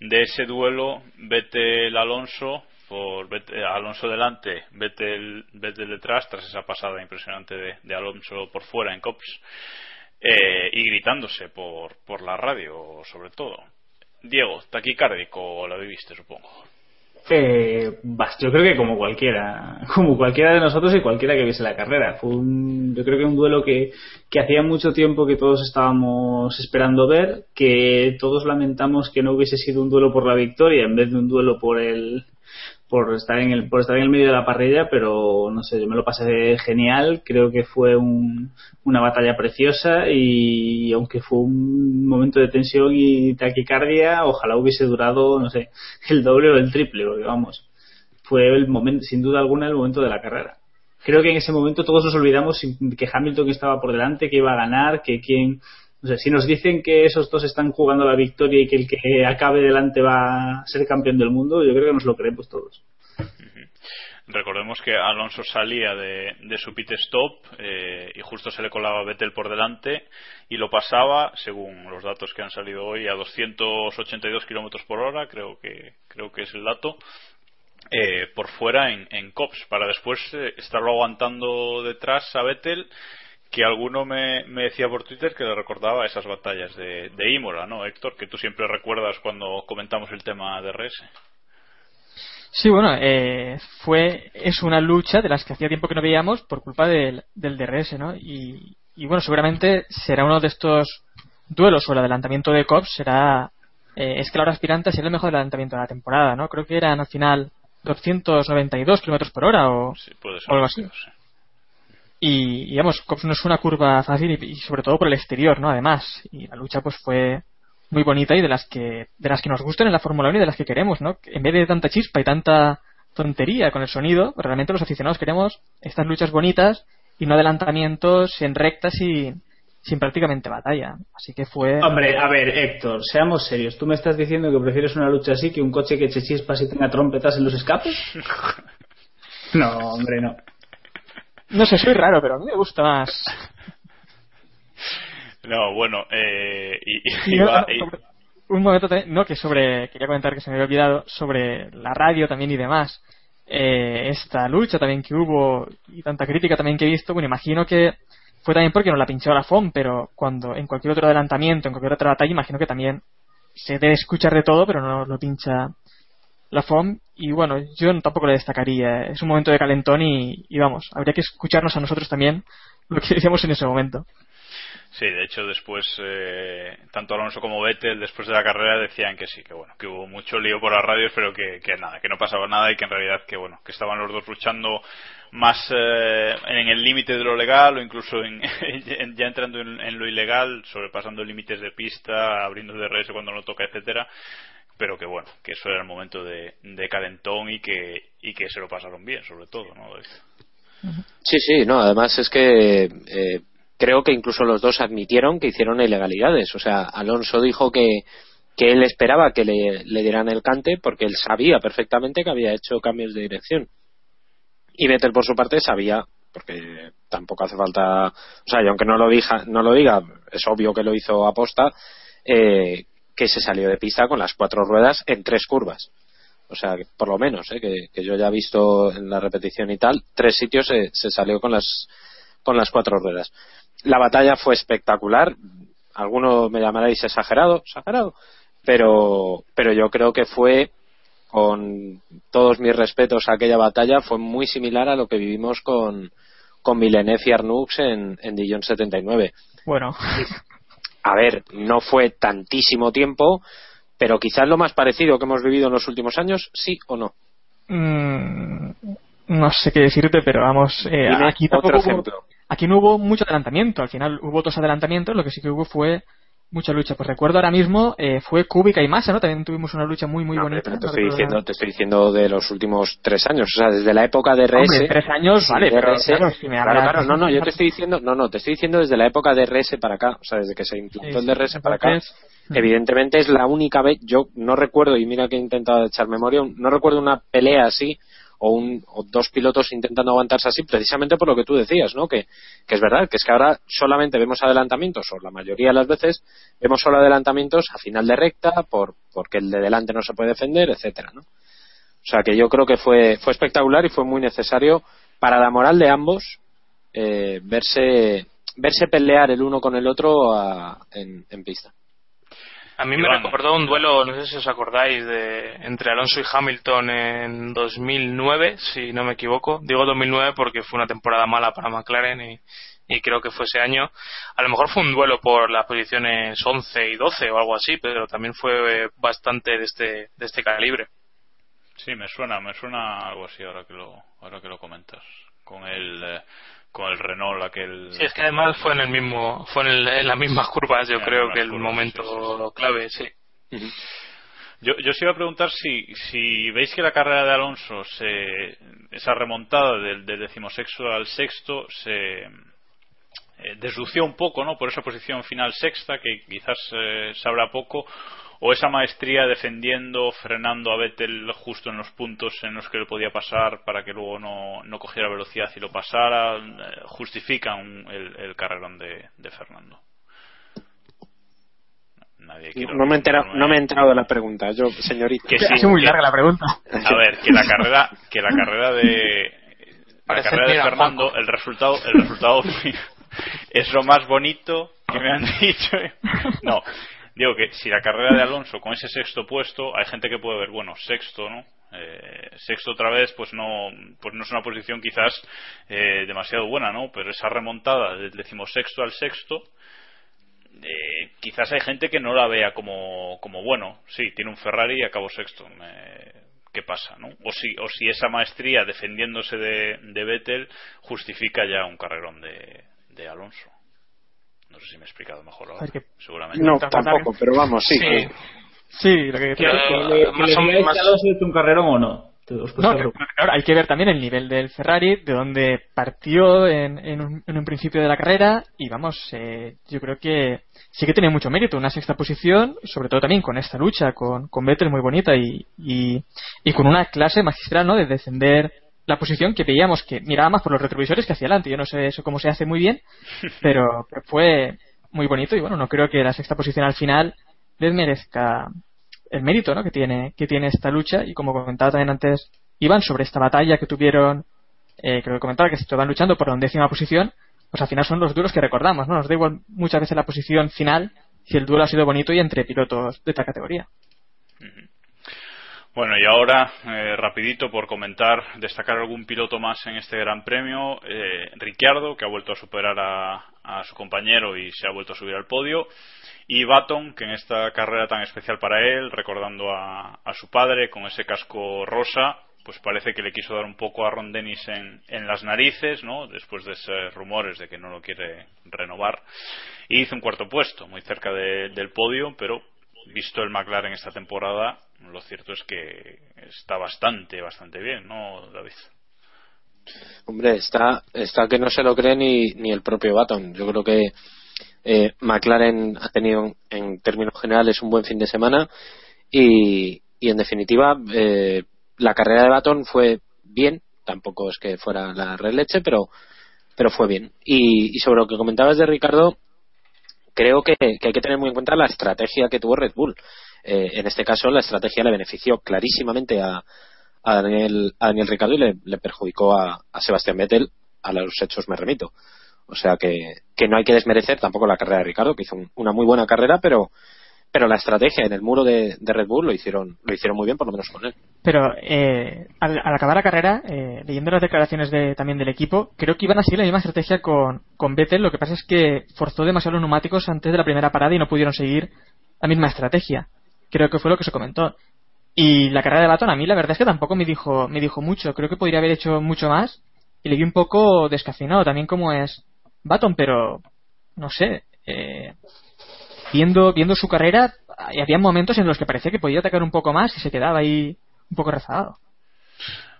de ese duelo Vettel-Alonso por eh, Alonso delante, Vettel, detrás, tras esa pasada impresionante de, Alonso por fuera en Cops, eh, y gritándose por, por la radio, sobre todo. Diego, taquicárdico la viviste, supongo. Eh, yo creo que como cualquiera, como cualquiera de nosotros y cualquiera que viese la carrera. Fue un, yo creo que un duelo que, que hacía mucho tiempo que todos estábamos esperando ver, que todos lamentamos que no hubiese sido un duelo por la victoria en vez de un duelo por el, por estar en el por estar en el medio de la parrilla pero no sé yo me lo pasé genial. Creo que fue un, una batalla preciosa y, aunque fue un momento de tensión y taquicardia ojalá hubiese durado no sé el doble o el triple porque vamos fue el momento sin duda alguna el momento de la carrera. Creo que en ese momento todos nos olvidamos que Hamilton estaba por delante que iba a ganar que quien o sea, si nos dicen que esos dos están jugando la victoria y que el que acabe delante va a ser campeón del mundo, yo creo que nos lo creemos todos. Recordemos que Alonso salía de, su pit stop eh, y justo se le colaba Vettel por delante y lo pasaba, según los datos que han salido hoy, a 282 kilómetros por hora, creo que, creo que es el dato, eh, por fuera en, en COPS, para después eh, estarlo aguantando detrás a Vettel que alguno me, decía por Twitter que le recordaba esas batallas de, de Imola, ¿no, Héctor? Que tú siempre recuerdas cuando comentamos el tema de RS. Sí, bueno, eh, fue, es una lucha de las que hacía tiempo que no veíamos por culpa del, del DRS, ¿no? Y, bueno, seguramente será uno de estos duelos o el adelantamiento de Cops será, eh, es que la hora aspirante será el mejor adelantamiento de la temporada, ¿no? Creo que eran al final 292 kilómetros por hora o, algo así. Y, digamos, Cops no es una curva fácil y, sobre todo por el exterior, ¿no? Además, y la lucha pues fue muy bonita y de las que de las que nos gustan en la Fórmula 1 y de las que queremos, ¿no? En vez de tanta chispa y tanta tontería con el sonido, pues realmente los aficionados queremos estas luchas bonitas y no adelantamientos en rectas y sin prácticamente batalla. Así que fue. Hombre, a ver, Héctor, seamos serios. ¿Tú me estás diciendo que prefieres una lucha así que un coche que eche chispas y tenga trompetas en los escapes? no, hombre, no. No sé, soy raro, pero a mí me gusta más. No, bueno, eh, y, un momento no que sobre quería comentar que se me había olvidado sobre la radio también y demás. Eh, esta lucha también que hubo y tanta crítica también que he visto, bueno, imagino que fue también porque no la pinchó la FOM, pero cuando en cualquier otro adelantamiento, en cualquier otra batalla, imagino que también se debe escuchar de todo, pero no lo pincha la FOM y bueno, yo tampoco le destacaría. Es un momento de calentón y, vamos, habría que escucharnos a nosotros también lo que decíamos en ese momento. Sí, de hecho después eh, tanto Alonso como Vettel después de la carrera decían que sí, que bueno, que hubo mucho lío por las radios, pero que, nada, que no pasaba nada y que en realidad que bueno, que estaban los dos luchando más eh, en el límite de lo legal o incluso en, ya entrando en, lo ilegal, sobrepasando límites de pista, abriendo DRS cuando no toca, etcétera pero que bueno, que eso era el momento de, de calentón y que, y que se lo pasaron bien, sobre todo, ¿no? Sí, sí, no, además es que eh, creo que incluso los dos admitieron que hicieron ilegalidades. O sea, Alonso dijo que, que él esperaba que le, le dieran el cante porque él sabía perfectamente que había hecho cambios de dirección. Y Vettel, por su parte, sabía, porque tampoco hace falta. O sea, y aunque no lo, diga, no lo diga, es obvio que lo hizo aposta, eh, que se salió de pista con las cuatro ruedas en tres curvas. O sea, por lo menos, ¿eh? que, yo ya he visto en la repetición y tal, tres sitios se, se, salió con las, con las cuatro ruedas. La batalla fue espectacular. Algunos me llamaréis exagerado, exagerado, pero, pero yo creo que fue, con todos mis respetos a aquella batalla, fue muy similar a lo que vivimos con, con Villeneuve y Arnux en, en Dijon 79. Bueno a ver, no fue tantísimo tiempo, pero quizás lo más parecido que hemos vivido en los últimos años, sí o no. Mm, no sé qué decirte, pero vamos, eh, aquí otro ejemplo. aquí no hubo mucho adelantamiento, al final hubo otros adelantamientos, lo que sí que hubo fue mucha lucha. Pues recuerdo ahora mismo eh, fue Cúbica y Massa, ¿no? También tuvimos una lucha muy, muy bonita. Te estoy, diciendo, te estoy diciendo de los últimos tres años, o sea, desde la época de RS. Hombre, tres años, vale, pero claro, no, no, yo te estoy diciendo, no, no, te estoy diciendo desde la época de RS para acá, o sea, desde que se implantó el DRS para acá. Mm. Evidentemente es la única vez, yo no recuerdo, y mira que he intentado echar memoria, no recuerdo una pelea así o, un, o dos pilotos intentando aguantarse así, precisamente por lo que tú decías, ¿no? Que, es verdad, que es que ahora solamente vemos adelantamientos, o la mayoría de las veces vemos solo adelantamientos a final de recta, por, porque el de delante no se puede defender, etcétera, ¿no? O sea que yo creo que fue, fue espectacular y fue muy necesario para la moral de ambos eh, verse, verse pelear el uno con el otro en, en pista. A mí me recordó un duelo, no sé si os acordáis, de entre Alonso y Hamilton en 2009, si no me equivoco. Digo 2009 porque fue una temporada mala para McLaren y, creo que fue ese año. A lo mejor fue un duelo por las posiciones 11 y 12 o algo así, pero también fue bastante de este, de este calibre. Sí, me suena, me suena algo así ahora que lo, ahora que lo comentas. Con el, eh, con el Renault aquel. Sí, es que además fue en el mismo, fue en, el- en las mismas curvas, yo En creo que el curvas, momento clave, sí. Yo, yo os iba a preguntar si, si veis que la carrera de Alonso, se, esa remontada del, del decimosexto al sexto, se eh, deslució un poco, ¿no? Por esa posición final sexta, que quizás eh, sabrá poco, o esa maestría defendiendo, frenando a Vettel justo en los puntos en los que le podía pasar para que luego no, no cogiera velocidad y lo pasara, eh, justifican el, el carrerón de, de Fernando. Nadie No me, he enterado, no me he enterado de la pregunta, yo, señorita. Que sí, muy que- larga la pregunta. A ver, que la carrera, que la carrera de la carrera de Fernando, el resultado, el resultado es lo más bonito que me han dicho. No, digo que si la carrera de Alonso con ese sexto puesto, hay gente que puede ver, bueno, sexto, ¿no? Eh, sexto otra vez, pues no, pues no es una posición quizás eh, demasiado buena, ¿no? Pero esa remontada del decimosexto al sexto, eh, quizás hay gente que no la vea como, como bueno. Sí, tiene un Ferrari y acabó sexto. Eh, ¿Qué pasa? ¿no? O, si, o si esa maestría defendiéndose de, Vettel justifica ya un carrerón de Alonso. No sé si me he explicado mejor ahora. Es que- Seguramente. No, tampoco, pero vamos, sí. Sí. que- Sí, lo que Que, ¿Que le, que más o- Alonso hizo un carrerón o no? No, claro, hay que ver también el nivel del Ferrari, de donde partió en, en un, en un principio de la carrera y vamos, eh, yo creo que sí que tiene mucho mérito, una sexta posición, sobre todo también con esta lucha con, con Vettel muy bonita y, y, y con una clase magistral, ¿no? De defender la posición que veíamos que miraba más por los retrovisores que hacia adelante. Yo no sé eso cómo se hace muy bien, pero, pero fue muy bonito y bueno, no creo que la sexta posición al final les merezca el mérito ¿no? que tiene que tiene esta lucha y como comentaba también antes Iván sobre esta batalla que tuvieron eh, creo que comentaba que se estaban luchando por la undécima posición pues al final son los duelos que recordamos no nos da igual muchas veces la posición final si el duelo ha sido bonito y entre pilotos de esta categoría Bueno, y ahora, eh, rapidito por comentar, destacar algún piloto más en este Gran Premio. Eh, Ricciardo, que ha vuelto a superar a, su compañero y se ha vuelto a subir al podio. Y Baton, que en esta carrera tan especial para él, recordando a, su padre con ese casco rosa, pues parece que le quiso dar un poco a Ron Dennis en, las narices, ¿no? Después de esos rumores de que no lo quiere renovar. Y hizo un cuarto puesto, muy cerca de- del podio, pero visto el McLaren esta temporada, lo cierto es que está bastante, bastante bien, ¿no, David? Hombre, está, está que no se lo cree ni, ni el propio Baton. Yo creo que eh, McLaren ha tenido, en términos generales, un buen fin de semana y, y en definitiva, eh, la carrera de Baton fue bien. Tampoco es que fuera la red leche, pero, pero fue bien. Y, y sobre lo que comentabas de Ricardo, creo que, que hay que tener muy en cuenta la estrategia que tuvo Red Bull. Eh, en este caso, la estrategia le benefició clarísimamente a, a Daniel, a Daniel Ricciardo y le, perjudicó a, Sebastián Vettel. A los hechos me remito. O sea que, que no hay que desmerecer tampoco la carrera de Ricardo, que hizo un- una muy buena carrera, pero, pero la estrategia en el muro de, de Red Bull lo hicieron, lo hicieron muy bien, por lo menos con él. Pero eh, al, al acabar la carrera, eh, leyendo las declaraciones de, también del equipo, creo que iban a seguir la misma estrategia con, con Vettel. Lo que pasa es que forzó demasiado los neumáticos antes de la primera parada y no pudieron seguir la misma estrategia. Creo que fue lo que se comentó. Y la carrera de Baton a mí la verdad es que tampoco me dijo, me dijo mucho. Creo que podría haber hecho mucho más. Y le vi un poco descacinado también como es Baton, pero no sé. Eh, viendo, viendo su carrera, había momentos en los que parecía que podía atacar un poco más y se quedaba ahí un poco rezagado.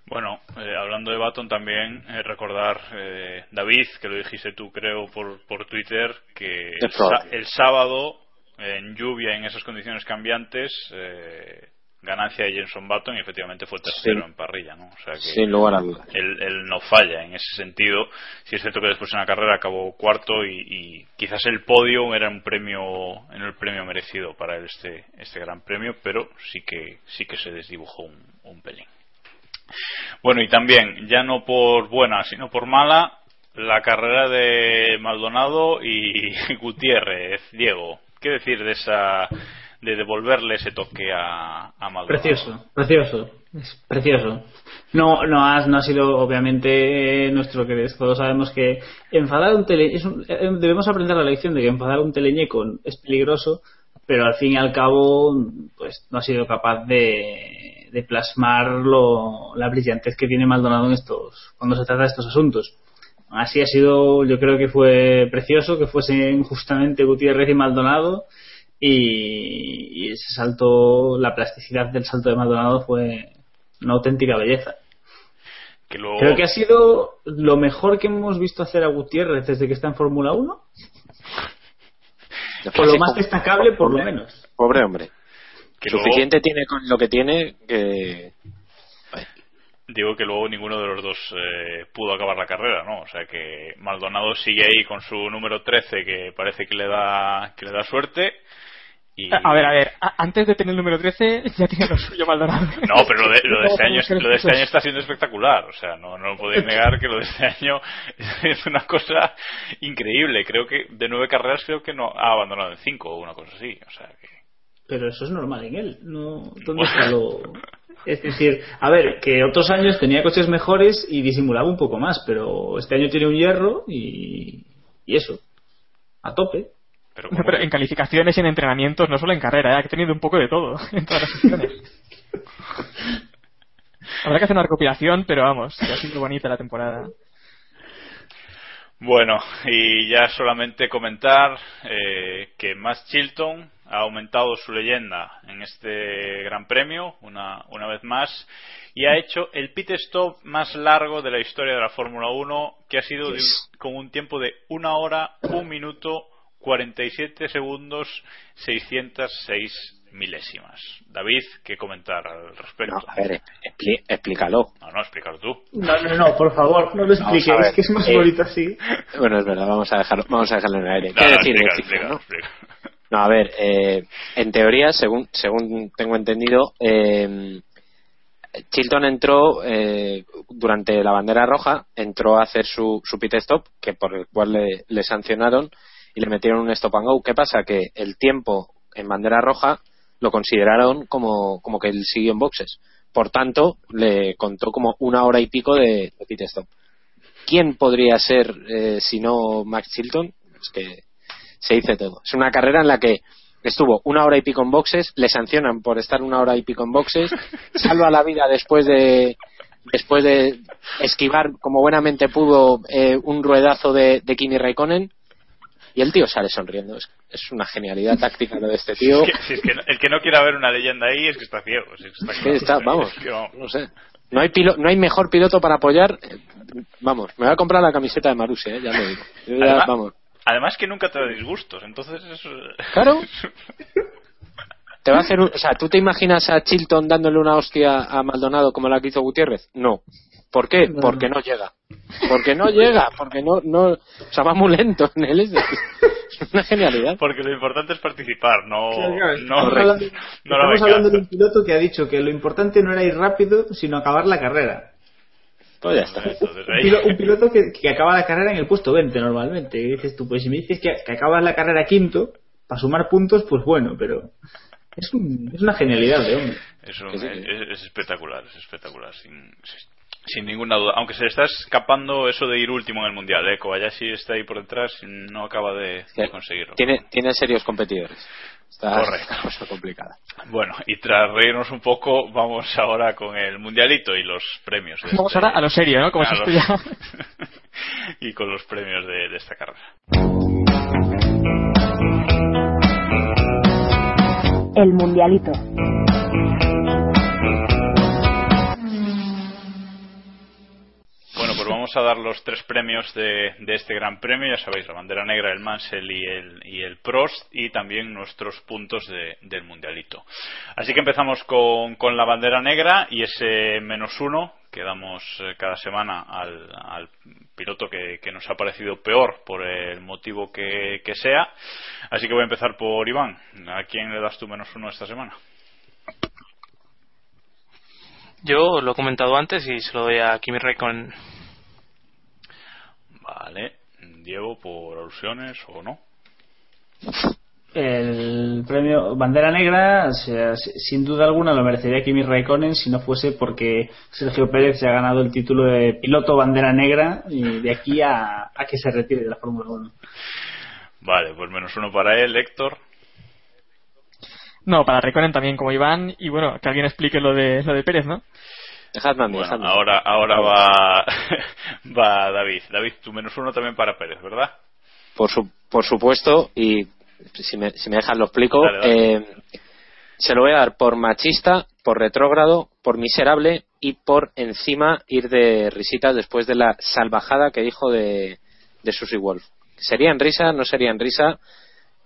Bueno, eh, hablando de Baton también, eh, recordar, eh, David, que lo dijiste tú creo por, por Twitter, que el sábado, en lluvia, en esas condiciones cambiantes, eh, ganancia de Jenson Button y efectivamente fue tercero Sí. en parrilla, ¿no? O sea que Sin lugar a dudas. él, él no falla en ese sentido. Si es cierto que después en la carrera acabó cuarto y, y quizás el podio era un premio, en el premio merecido para él este, este gran premio, pero sí que, sí que se desdibujó un, un pelín. Bueno, y también, ya no por buena, sino por mala, la carrera de Maldonado y Gutiérrez, Diego. ¿Qué decir de esa, de devolverle ese toque a, a Maldonado? Precioso, precioso, es precioso. No, no, has, no ha sido obviamente nuestro que todos sabemos que enfadar un tele, es eh, debemos aprender la lección de que enfadar un teleñeco es peligroso, pero al fin y al cabo pues no ha sido capaz de, de plasmar lo, la brillantez que tiene Maldonado en estos, cuando se trata de estos asuntos. Así ha sido, yo creo que fue precioso que fuesen justamente Gutiérrez y Maldonado y, y ese salto, la plasticidad del salto de Maldonado fue una auténtica belleza. Que luego- Creo que ha sido lo mejor que hemos visto hacer a Gutiérrez desde que está en Fórmula 1. O lo más destacable, por lo menos. Pobre hombre. Que luego- Suficiente tiene con lo que tiene que. Digo que luego ninguno de los dos eh, pudo acabar la carrera, ¿no? O sea que Maldonado sigue ahí con su número 13 que parece que le da que le da suerte y A ver, a ver, a- antes de tener el número 13 ya tiene lo suyo Maldonado. No, pero lo de, lo de este año, lo de este año está siendo espectacular. O sea, no, no podéis negar que lo de este año es una cosa increíble. Creo que de nueve carreras creo que no ha abandonado en cinco o una cosa así. O sea, que Pero eso es normal en él. No, ¿Dónde está lo.? Es decir, a ver, que otros años tenía coches mejores y disimulaba un poco más, pero este año tiene un hierro y, y eso. A tope. No, pero en calificaciones y en entrenamientos, no solo en carrera, ¿eh? ha tenido un poco de todo en todas las sesiones. Habrá que hacer una recopilación, pero vamos, que ha sido bonita la temporada. Bueno, y ya solamente comentar eh, que Max Chilton ha aumentado su leyenda en este Gran Premio una, una vez más y ha hecho el pit stop más largo de la historia de la Fórmula 1 que ha sido de con un tiempo de una hora, un minuto, 47 segundos, 606 milésimas. David, ¿qué comentar al respecto? No, a ver, expli- explícalo. No, no, explícalo tú. No, no, no, por favor, no lo expliquéis, ver. que es más Eh, bonito así. Bueno, es verdad, vamos a dejarlo, vamos a dejarlo en el aire. No, ¿Qué no, decir Chilton, explícalo, no? explícalo. No, a ver, eh, en teoría, según, según tengo entendido, eh, Chilton entró eh, durante la bandera roja, entró a hacer su, su pit stop, que por el cual le, sancionaron y le metieron un stop and go. ¿Qué pasa? Que el tiempo en bandera roja lo consideraron como, como que él siguió en boxes. Por tanto, le contó como una hora y pico de, de pit stop. ¿Quién podría ser eh, si no Max Chilton? Es que se dice todo. Es una carrera en la que estuvo una hora y pico en boxes, le sancionan por estar una hora y pico en boxes, salva la vida después de después de esquivar como buenamente pudo eh, un ruedazo de, de Kimi Raikkonen y el tío sale sonriendo. Es, es una genialidad táctica lo de este tío. Es que- si es que no- el que no quiera ver una leyenda ahí es que está ciego. si es que está claro. está- vamos, Es que vamos. no sé. No hay, pilo- no hay mejor piloto para apoyar. eh, Vamos, me voy a comprar la camiseta de Marussi, eh, ya lo digo. Ya, Además- vamos. Además que nunca te da disgustos, entonces es... Claro. Te va a hacer un- o sea, ¿tú te imaginas a Chilton dándole una hostia a Maldonado como la que hizo Gutiérrez? No. ¿Por qué? No, porque no. llega. Porque no llega, porque no, no, o sea, va muy lento en él. Es una genialidad. Porque lo importante es participar, no... Claro, claro, no, estamos hablando, no la estamos hablando de un piloto que ha dicho que lo importante no era ir rápido, sino acabar la carrera. Pues ya está. Entonces, Un, ahí- pilo- un piloto que, que acaba la carrera en el puesto 20 normalmente. Y dices tú, pues si me dices que, que acabas la carrera quinto, para sumar puntos, pues bueno, pero es, un- es una genialidad de hombre. Es, un- es espectacular, es espectacular, sin, sin ninguna duda. Aunque se le está escapando eso de ir último en el Mundial, ¿eh? Kobayashi está ahí por detrás y no acaba de, de conseguirlo. Tiene, tiene serios competidores. Está Correcto. una cosa complicada. Bueno, y tras reírnos un poco, vamos ahora con el Mundialito y los premios. de Vamos este- ahora a lo serio, ¿no? Como si los- ya... y con los premios de, de esta carrera. El Mundialito. Vamos a dar los tres premios de, de este gran premio. Ya sabéis, la bandera negra, el Mansell y el, y el Prost, y también nuestros puntos de- del Mundialito. Así que empezamos con, con la bandera negra y ese menos uno que damos eh, cada semana al, al piloto que, que nos ha parecido peor por el motivo que, sea. Así que voy a empezar por Iván. ¿A quién le das tú menos uno esta semana? Yo lo he comentado antes y se lo doy a Kimi Raikkonen. Vale. Diego, por alusiones o no. El premio Bandera Negra, o sea, si- sin duda alguna, lo merecería Kimi Raikkonen si no fuese porque Sergio Pérez se ha ganado el título de piloto Bandera Negra y de aquí a, a que se retire de la Fórmula 1. Vale, pues menos uno para él, Héctor. No, para Reconen también como Iván y bueno, que alguien explique lo de lo de Pérez, ¿no? Dejadme a mí, Bueno, dejadme. ahora, ahora va, va David. David, tu menos uno también para Pérez, ¿verdad? Por, su- por supuesto, y si me, si me dejan lo explico. Dale, dale. eh, se lo voy a dar por machista, por retrógrado, por miserable y por encima ir de risitas después de la salvajada que dijo de, de Susie Wolf. ¿Sería en risa? No sería en risa,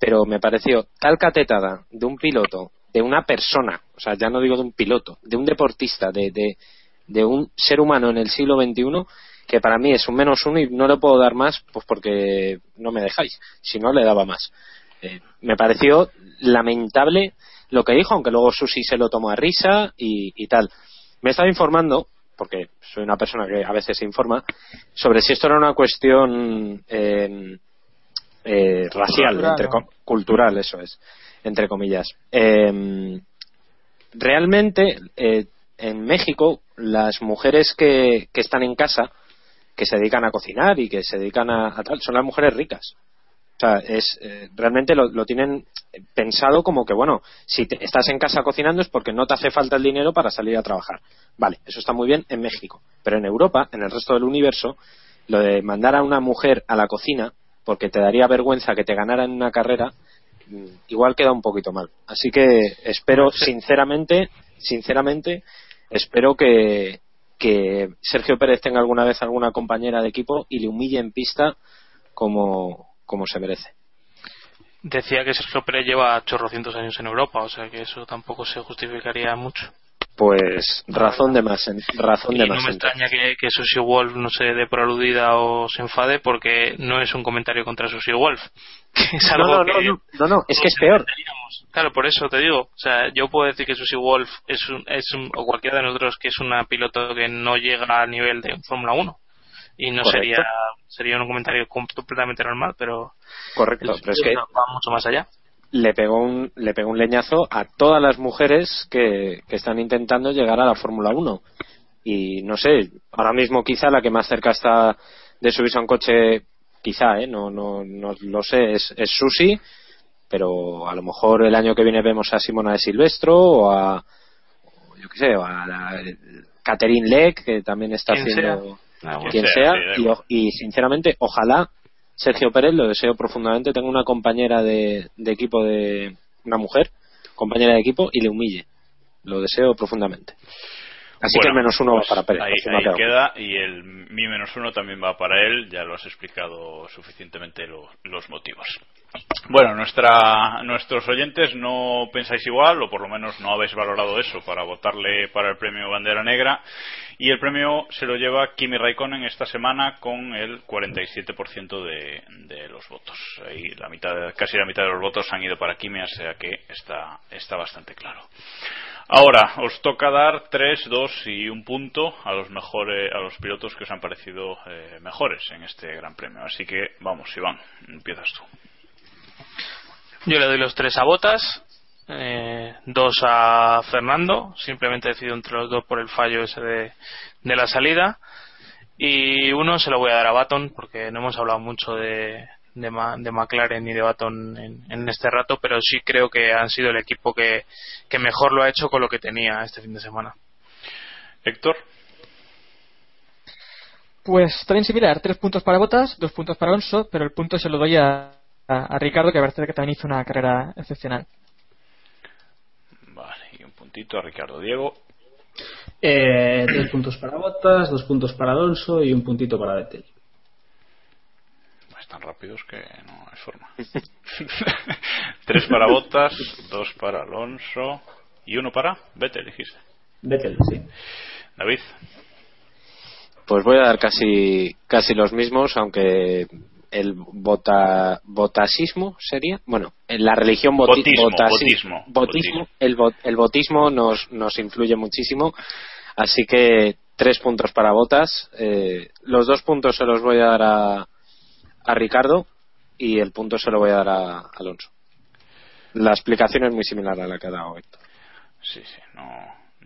pero me pareció tal catetada de un piloto, de una persona, o sea, ya no digo de un piloto, de un deportista, de, de, de un ser humano en el siglo XXI, que para mí es un menos uno y no le puedo dar más, pues porque no me dejáis, si no le daba más. Eh, me pareció lamentable lo que dijo, aunque luego Susi se lo tomó a risa y, y tal. Me estaba informando, porque soy una persona que a veces se informa, sobre si esto era una cuestión eh, eh, racial, Cultural, entre cultural, eso es, entre comillas. Eh, realmente, eh, en México, las mujeres que, que están en casa, que se dedican a cocinar y que se dedican a, a tal, son las mujeres ricas. O sea, es, eh, realmente lo, lo tienen pensado como que, bueno, si te- estás en casa cocinando es porque no te hace falta el dinero para salir a trabajar. Vale, eso está muy bien en México. Pero en Europa, en el resto del universo, lo de mandar a una mujer a la cocina porque te daría vergüenza que te ganara en una carrera, mm, igual queda un poquito mal. Así que espero, sinceramente, sinceramente, espero que, Sergio Pérez tenga alguna vez alguna compañera de equipo y le humille en pista como, como se merece. Decía que Sergio Pérez lleva chorrocientos años en Europa, o sea que eso tampoco se justificaría mucho. Pues razón de más, razón Y de no más. me entonces. extraña que, que Susie Wolf no se dé por aludida o se enfade porque no es un comentario contra Susie Wolf. Que es No, algo no, que no, no, no, no, es que es peor. Claro, por eso te digo. O sea, yo puedo decir que Susie Wolf es un, es un- o cualquiera de nosotros que es una piloto que no llega al nivel de Fórmula 1. Y no Correcto. sería sería un comentario com- completamente normal, pero Correcto, pero es que va mucho más allá. Le pegó un, le pegó un leñazo a todas las mujeres que, que están intentando llegar a la Fórmula 1. Y no sé, ahora mismo quizá la que más cerca está de subirse a un coche, quizá, ¿eh? no, no, no lo sé, es, es Susi, pero a lo mejor el año que viene vemos a Simona de Silvestro o a, o yo qué sé, o a la, Catherine Leck, que también está haciendo sea. Ah, quien sea, y sinceramente, ojalá Sergio Pérez, lo deseo profundamente, tenga una compañera de, de equipo de una mujer, compañera de equipo, y le humille. Lo deseo profundamente. Así que el menos uno pues va para Pérez. Ahí, queda y el mi menos uno también va para él. Ya lo has explicado suficientemente lo- los motivos. Bueno, nuestra, nuestros oyentes no pensáis igual, o por lo menos no habéis valorado eso para votarle para el premio Bandera Negra. Y el premio se lo lleva Kimi Raikkonen esta semana con el 47% de, de los votos. Ahí la mitad, casi la mitad de los votos han ido para Kimi, o sea que está, está bastante claro. Ahora, os toca dar 3, 2 y un punto a los mejores, a los pilotos que os han parecido eh, mejores en este Gran Premio. Así que vamos, Iván, empiezas tú. Yo le doy los tres a Botas, eh, dos a Fernando, simplemente decido entre los dos por el fallo ese de, de la salida, y uno se lo voy a dar a Baton porque no hemos hablado mucho de, de, Ma- de McLaren ni de Baton en, en este rato, pero sí creo que han sido el equipo que, que mejor lo ha hecho con lo que tenía este fin de semana. Héctor, Pues también similar, tres puntos para Botas, dos puntos para Alonso, pero el punto se lo doy a, a- a Ricardo, que parece que también hizo una carrera excepcional. vale, y un puntito a Ricardo Diego. Eh, tres puntos para Bottas, dos puntos para Alonso y un puntito para Vettel. Están rápidos que no hay forma. Tres para Bottas, dos para Alonso y uno para Vettel, dijiste. Vettel, sí. David, Pues voy a dar casi, casi los mismos, aunque el bota, botasismo sería, bueno, en la religión boti- Botismo, botasi- botismo, botismo, botismo. el, bot- el botismo nos, nos influye muchísimo, así que tres puntos para botas, eh, los dos puntos se los voy a dar a, a Ricardo y el punto se lo voy a dar a Alonso. La explicación es muy similar a la que ha dado Héctor. Sí, sí, no,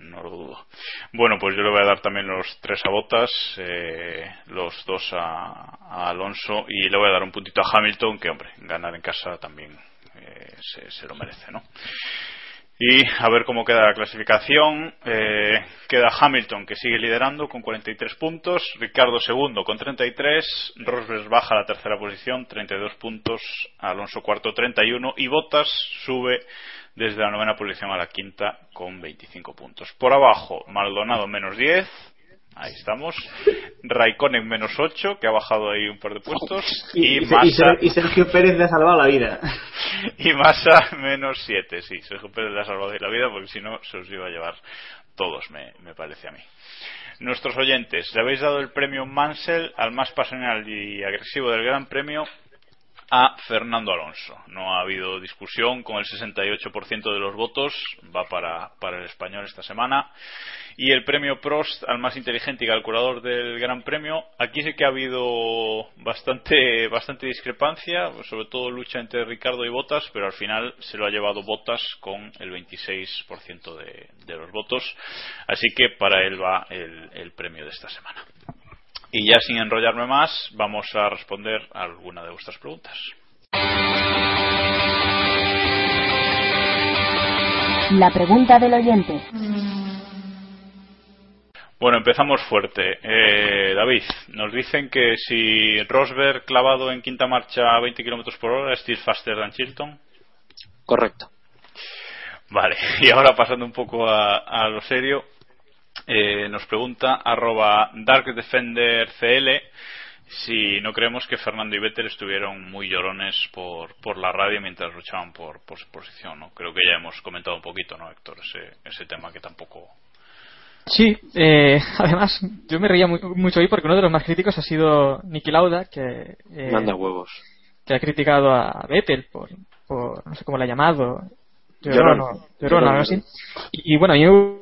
no lo dudo. Bueno, pues yo le voy a dar también los tres a Botas, eh, los dos a, Alonso y le voy a dar un puntito a Hamilton, que hombre, ganar en casa también eh, se, lo merece, ¿no? Y a ver cómo queda la clasificación. Eh, queda Hamilton, que sigue liderando con 43 puntos. Ricardo segundo con 33. Rosberg baja a la tercera posición, 32 puntos. Alonso cuarto, 31. Y Bottas sube desde la novena posición a la quinta con 25 puntos. Por abajo, Maldonado menos 10. Ahí estamos. Raikkonen menos 8, que ha bajado ahí un par de puestos. Y, Y, y, Massa, y Sergio Pérez le ha salvado la vida. y Massa menos 7. Sí, Sergio Pérez le ha salvado la vida porque si no se os iba a llevar todos, me, me parece a mí. Nuestros oyentes, le habéis dado el premio Mansell al más pasional y agresivo del Gran Premio a Fernando Alonso. No ha habido discusión con el 68% de los votos, va para, para el español esta semana. Y el premio Prost al más inteligente y calculador del Gran Premio, aquí sí que ha habido bastante, bastante discrepancia, sobre todo lucha entre Ricardo y Bottas, pero al final se lo ha llevado Bottas con el 26% de, de los votos. Así que para él va el, el premio de esta semana. Y ya sin enrollarme más, vamos a responder a alguna de vuestras preguntas. La pregunta del oyente. Bueno, empezamos fuerte. Eh, David, nos dicen que si Rosberg clavado en quinta marcha a 20 km por hora es still faster than Chilton. Correcto. Vale, y ahora pasando un poco a, a lo serio, eh, nos pregunta arroba darkdefendercl si no creemos que Fernando y Vettel estuvieron muy llorones por, por la radio mientras luchaban por, por su posición. ¿no? Creo que ya hemos comentado un poquito, ¿no, Héctor? Ese, ese tema que tampoco. Sí, eh, además yo me reía muy- mucho hoy porque uno de los más críticos ha sido Niki Lauda, que, eh, Manda huevos. que ha criticado a Vettel por, por no sé cómo le ha llamado, Llorón. así. Y, y bueno, a mí me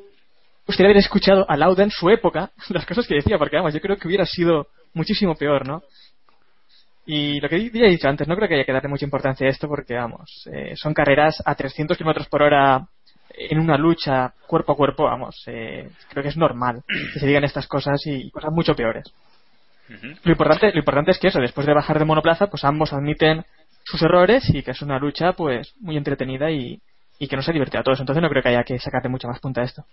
gustaría haber escuchado a Lauda en su época las cosas que decía, porque vamos, yo creo que hubiera sido muchísimo peor, ¿no? Y lo que ya he dicho antes, no creo que haya que darle mucha importancia a esto porque, vamos, eh, son carreras a 300 kilómetros por hora en una lucha cuerpo a cuerpo, vamos, eh, creo que es normal que se digan estas cosas y cosas mucho peores. Lo importante, lo importante es que eso, después de bajar de monoplaza, pues ambos admiten sus errores y que es una lucha, pues, muy entretenida y, y que no se divierte a todos. Entonces no creo que haya que sacarle mucha más punta a esto.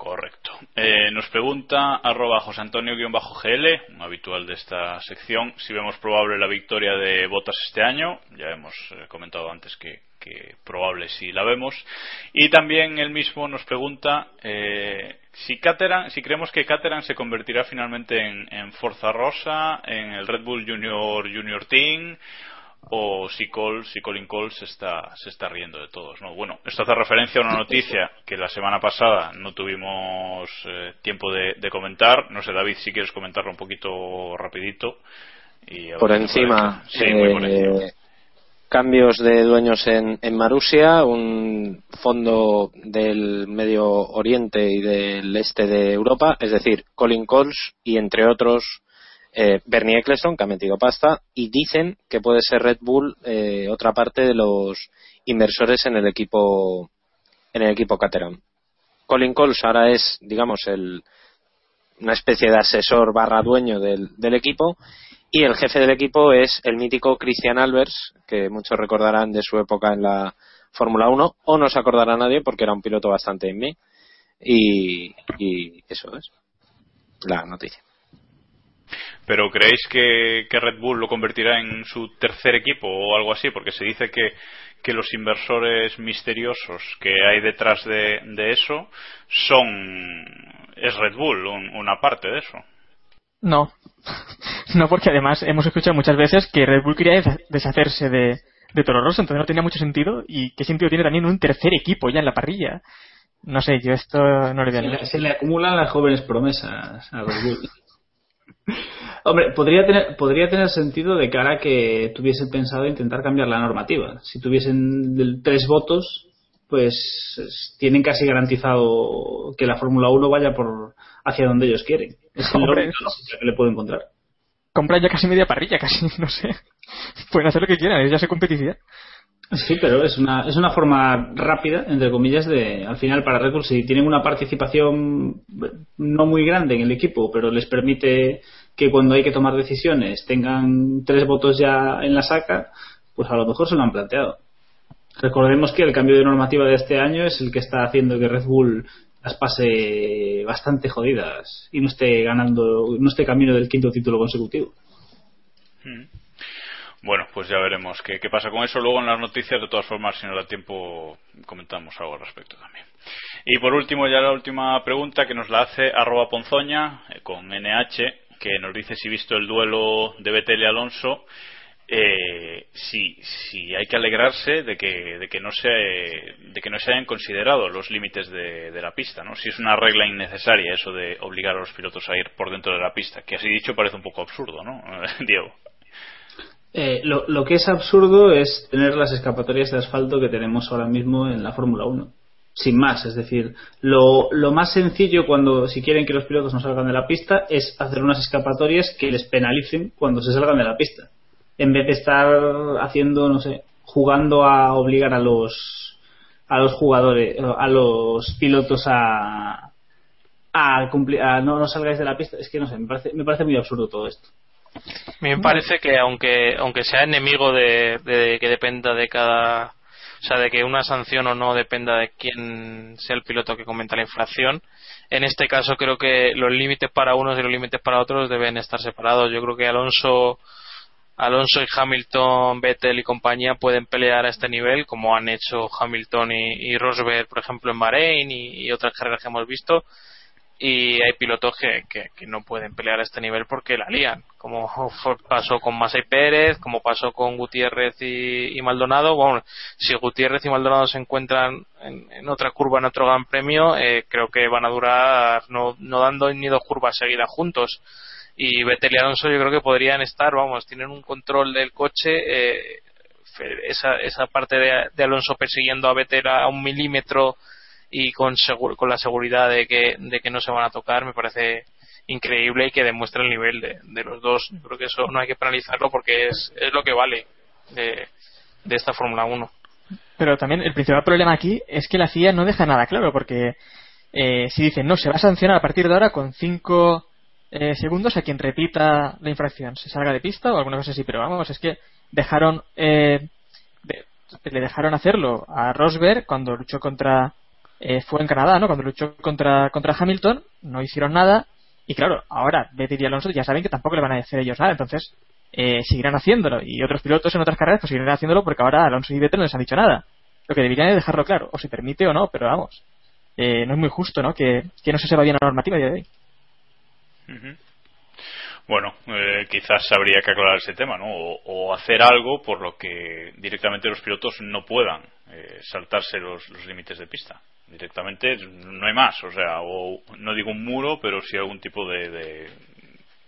Correcto. Eh, nos pregunta arroba José Antonio-GL, un habitual de esta sección, si vemos probable la victoria de Botas este año. Ya hemos eh, comentado antes que, probable si la vemos. Y también él mismo nos pregunta eh, si Caterham, si creemos que Caterham se convertirá finalmente en, en Forza Rosa, en el Red Bull Junior Junior Team o si Cole, si Colin Cole se está, se está riendo de todos. ¿no? Bueno, esto hace referencia a una noticia que la semana pasada no tuvimos eh, tiempo de, de comentar. No sé, David, si quieres comentarlo un poquito rapidito. Y Por encima, muy por eh, encima. cambios de dueños en, en Marusia, un fondo del Medio Oriente y del este de Europa, es decir, Colin Coles y entre otros eh, Bernie Eccleston, que ha metido pasta, y dicen que puede ser Red Bull eh, otra parte de los inversores en el equipo en el equipo Caterham. Colin Coles ahora es, digamos, el, una especie de asesor barra dueño del, equipo y el jefe del equipo es el mítico Christian Albers, que muchos recordarán de su época en la Fórmula 1, o no se acordará nadie porque era un piloto bastante en mí. Y eso es la noticia. Pero ¿creéis que, que Red Bull lo convertirá en su tercer equipo o algo así? Porque se dice que, que los inversores misteriosos que hay detrás de, de eso son. es Red Bull, un- una parte de eso. No, no porque además hemos escuchado muchas veces que Red Bull quería desha- deshacerse de, de Toro Rosso, entonces no tenía mucho sentido. ¿Y qué sentido tiene también un tercer equipo ya en la parrilla? No sé, yo esto no le veo Se le, se le acumulan las jóvenes promesas a Red Bull. Hombre, podría tener, podría tener sentido de cara a que tuviesen pensado intentar cambiar la normativa. Si tuviesen tres votos, pues es- tienen casi garantizado que la Fórmula 1 vaya por hacia donde ellos quieren. Es Hombre, única lógica que le puedo encontrar. Compran ya casi media parrilla, casi, no sé. Pueden hacer lo que quieran, ya se competicidad. Sí, pero es una, es una forma rápida, entre comillas, de, al final para Red Bull, si tienen una participación no muy grande en el equipo, pero les permite que cuando hay que tomar decisiones tengan tres votos ya en la saca, pues a lo mejor se lo han planteado. Recordemos que el cambio de normativa de este año es el que está haciendo que Red Bull las pase bastante jodidas y no esté ganando, no esté camino del quinto título consecutivo. Mm. Bueno, pues ya veremos qué, qué, pasa con eso. Luego en las noticias, de todas formas, si nos da tiempo, comentamos algo al respecto también. Y por último, ya la última pregunta que nos la hace arroba ponzoña eh, con NH, que nos dice si visto el duelo de Betel y Alonso, eh, si, si hay que alegrarse de que, de que no se de que no se hayan considerado los límites de, la pista, ¿no? Si es una regla innecesaria eso de obligar a los pilotos a ir por dentro de la pista, que así dicho parece un poco absurdo, ¿no? Diego. Eh, lo, lo, que es absurdo es tener las escapatorias de asfalto que tenemos ahora mismo en la Fórmula 1. Sin más, es decir, lo, lo, más sencillo cuando, si quieren que los pilotos no salgan de la pista, es hacer unas escapatorias que les penalicen cuando se salgan de la pista. En vez de estar haciendo, no sé, jugando a obligar a los, a los jugadores, a los pilotos a, a cumplir, a no, no salgáis de la pista. Es que no sé, me parece, me parece muy absurdo todo esto. Me parece que aunque aunque sea enemigo de, que dependa de cada o sea de que una sanción o no dependa de quién sea el piloto que cometa la infracción. En este caso creo que los límites para unos y los límites para otros deben estar separados. Yo creo que Alonso Alonso y Hamilton Vettel y compañía pueden pelear a este nivel como han hecho Hamilton y, y Rosberg por ejemplo en Bahrein y otras carreras que hemos visto y hay pilotos que, que, no pueden pelear a este nivel porque la lían, como pasó con Masai Pérez, como pasó con Gutiérrez y, y, Maldonado. Bueno, si Gutiérrez y Maldonado se encuentran en, en otra curva, en otro gran premio, eh, creo que van a durar no, no dando ni dos curvas seguidas juntos. Y Vettel y Alonso yo creo que podrían estar, vamos, tienen un control del coche, eh, esa, esa parte de, de Alonso persiguiendo a Vettel a un milímetro y con, la seguridad de que, de que no se van a tocar me parece increíble y que demuestra el nivel de, de los dos. Yo creo que eso no hay que penalizarlo porque es, es lo que vale de, esta Fórmula 1. Pero también el principal problema aquí es que la FIA no deja nada claro porque eh, si dicen no, se va a sancionar a partir de ahora con 5 eh, segundos a quien repita la infracción, se salga de pista o alguna cosa así, pero vamos, es que dejaron eh, le dejaron hacerlo a Rosberg cuando luchó contra eh, fue en Canadá, ¿no? Cuando luchó contra, contra Hamilton, no hicieron nada. Y claro, ahora Vettel y Alonso ya saben que tampoco le van a hacer ellos nada. Entonces, eh, seguirán haciéndolo. Y otros pilotos en otras carreras pues seguirán haciéndolo porque ahora Alonso y Vettel no les han dicho nada. Lo que deberían es dejarlo claro. O se permite o no, pero vamos. Eh, no es muy justo, ¿no? Que, no se sepa bien la normativa de hoy. Bueno, eh, quizás habría que aclarar ese tema, ¿no? O, hacer algo por lo que directamente los pilotos no puedan eh, saltarse los límites de pista directamente no hay más o sea o no digo un muro pero sí algún tipo de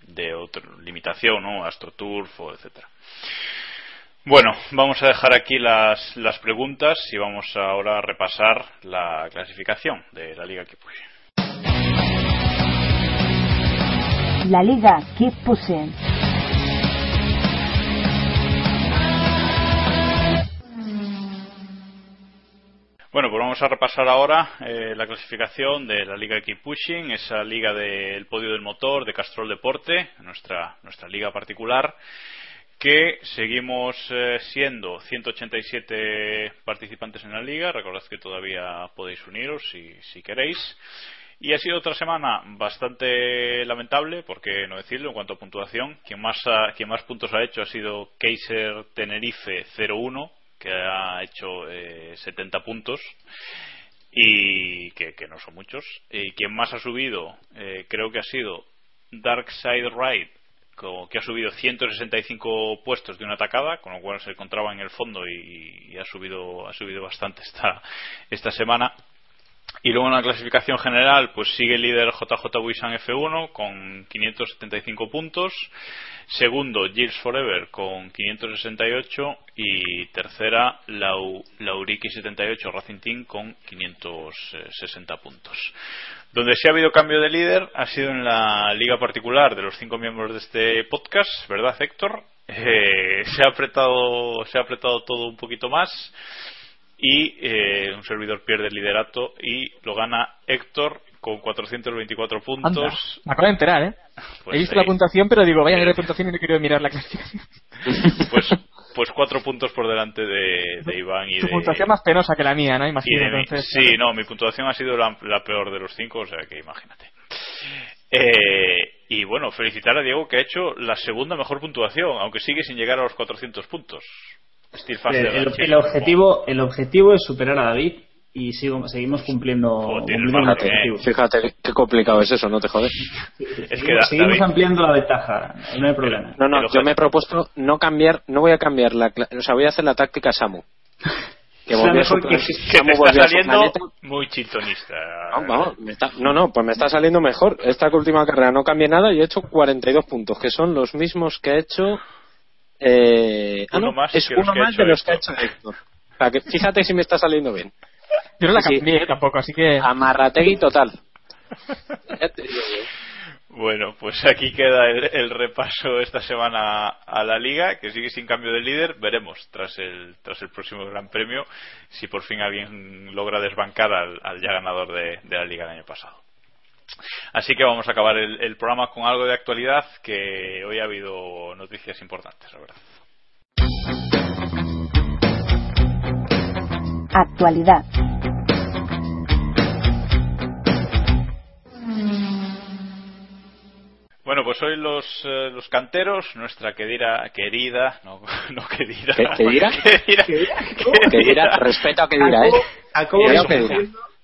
de, otra limitación no astroturf o etcétera. Bueno vamos a dejar aquí las, las preguntas y vamos ahora a repasar la clasificación de la liga Pushing la liga Bueno, pues vamos a repasar ahora eh, la clasificación de la Liga Keep Pushing, esa liga del podio del motor de Castrol Deporte, nuestra, nuestra liga particular, que seguimos eh, siendo 187 participantes en la liga. Recordad que todavía podéis uniros si, si queréis. Y ha sido otra semana bastante lamentable, porque no decirlo, en cuanto a puntuación. Quien más, ha, quien más puntos ha hecho ha sido Kaiser Tenerife 01 que ha hecho eh, 70 puntos y que, no son muchos. Y quien más ha subido, eh, creo que ha sido Dark Side Ride, que ha subido 165 puestos de una atacada, con lo cual se encontraba en el fondo y, y ha subido ha subido bastante esta, esta semana. Y luego en la clasificación general, pues sigue el líder JJ Buisan F1 con 575 puntos. Segundo, Gears Forever con 568. Y tercera, Lau, Lauriki 78 Racing Team con 560 puntos. Donde sí ha habido cambio de líder ha sido en la liga particular de los cinco miembros de este podcast, ¿verdad, Héctor? Eh, se, ha apretado, se ha apretado todo un poquito más y eh, un servidor pierde el liderato y lo gana Héctor con 424 puntos. Anda, me acabo de enterar, ¿eh? Pues He visto la puntuación, pero digo, vaya a ver la puntuación y no quiero mirar la clasificación. Pues pues cuatro puntos por delante de, de Iván y Tu de. puntuación más penosa que la mía, ¿no? Imagino, entonces. Sí, no, mi puntuación ha sido la, la peor de los cinco, o sea que imagínate. Eh, y bueno, felicitar a Diego que ha hecho la segunda mejor puntuación, aunque sigue sin llegar a los 400 puntos. Steel Fast El, el- objetivo, el objetivo es superar a David y sigo- seguimos cumpliendo, cumpliendo el eh. objetivo. Fíjate qué complicado es eso, no te jodes. Es que da- seguimos David- ampliando la ventaja, no hay problema. No, no, yo me he propuesto no cambiar, no voy a cambiar la, cla- o sea, voy a hacer la táctica Samu. Que volvió a su que- que Samu te está saliendo muy chiltonista. No, vamos, me está- no, no, pues me está saliendo mejor. Esta última carrera no cambié nada y he hecho 42 puntos, que son los mismos que ha hecho. Eh, ah, Uno no, más es que uno más de los que ha hecho Héctor. O sea, que fíjate si me está saliendo bien. Yo no la Sí. cambié tampoco, así que. Amarrategui total. Bueno, pues aquí queda el, el repaso esta semana a la liga, que sigue sin cambio de líder. Veremos tras el, tras el próximo Gran Premio si por fin alguien logra desbancar al, al ya ganador de, de la liga el año pasado. Así que vamos a acabar el, el programa con algo de actualidad, que hoy ha habido noticias importantes, la verdad. Actualidad. Bueno, pues hoy los, eh, los canteros, nuestra querida, querida, no, no querida, ¿Qué- qué dirá? querida, Que dirá, respeto a que dirá, ¿eh? ¿A cómo estás dirá.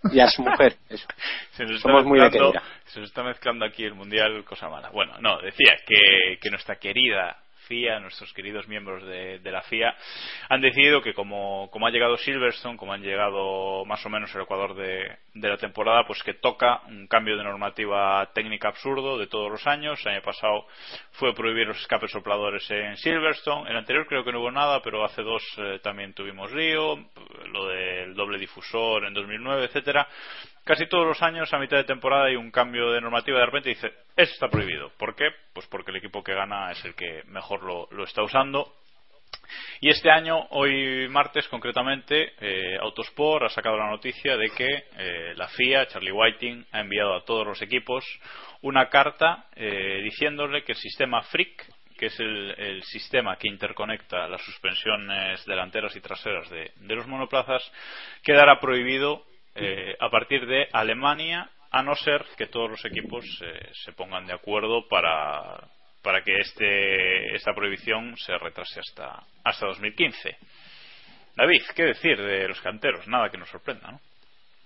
Y a su mujer, eso. Se nos, está Somos muy de se nos está mezclando aquí el mundial, cosa mala. Bueno, no, decía que, que nuestra querida FIA, nuestros queridos miembros de, la FIA, han decidido que como, como ha llegado Silverstone, como han llegado más o menos el Ecuador de, de la temporada, pues que toca un cambio de normativa técnica absurdo de todos los años. El año pasado fue prohibir los escapes sopladores en Silverstone. El anterior creo que no hubo nada, pero hace dos eh, también tuvimos lío, lo del doble difusor en 2009, etcétera casi todos los años a mitad de temporada hay un cambio de normativa de repente dice eso está prohibido ¿por qué? pues porque el equipo que gana es el que mejor lo, está usando y este año, hoy martes concretamente, eh, Autosport ha sacado la noticia de que eh, la FIA, Charlie Whiting, ha enviado a todos los equipos una carta eh, diciéndole que el sistema FRIC, que es el, sistema que interconecta las suspensiones delanteras y traseras de los monoplazas, quedará prohibido eh, a partir de Alemania, a no ser que todos los equipos eh, se pongan de acuerdo para, para que este, esta prohibición se retrase hasta, hasta 2015. David, ¿qué decir de los canteros? Nada que nos sorprenda, ¿no?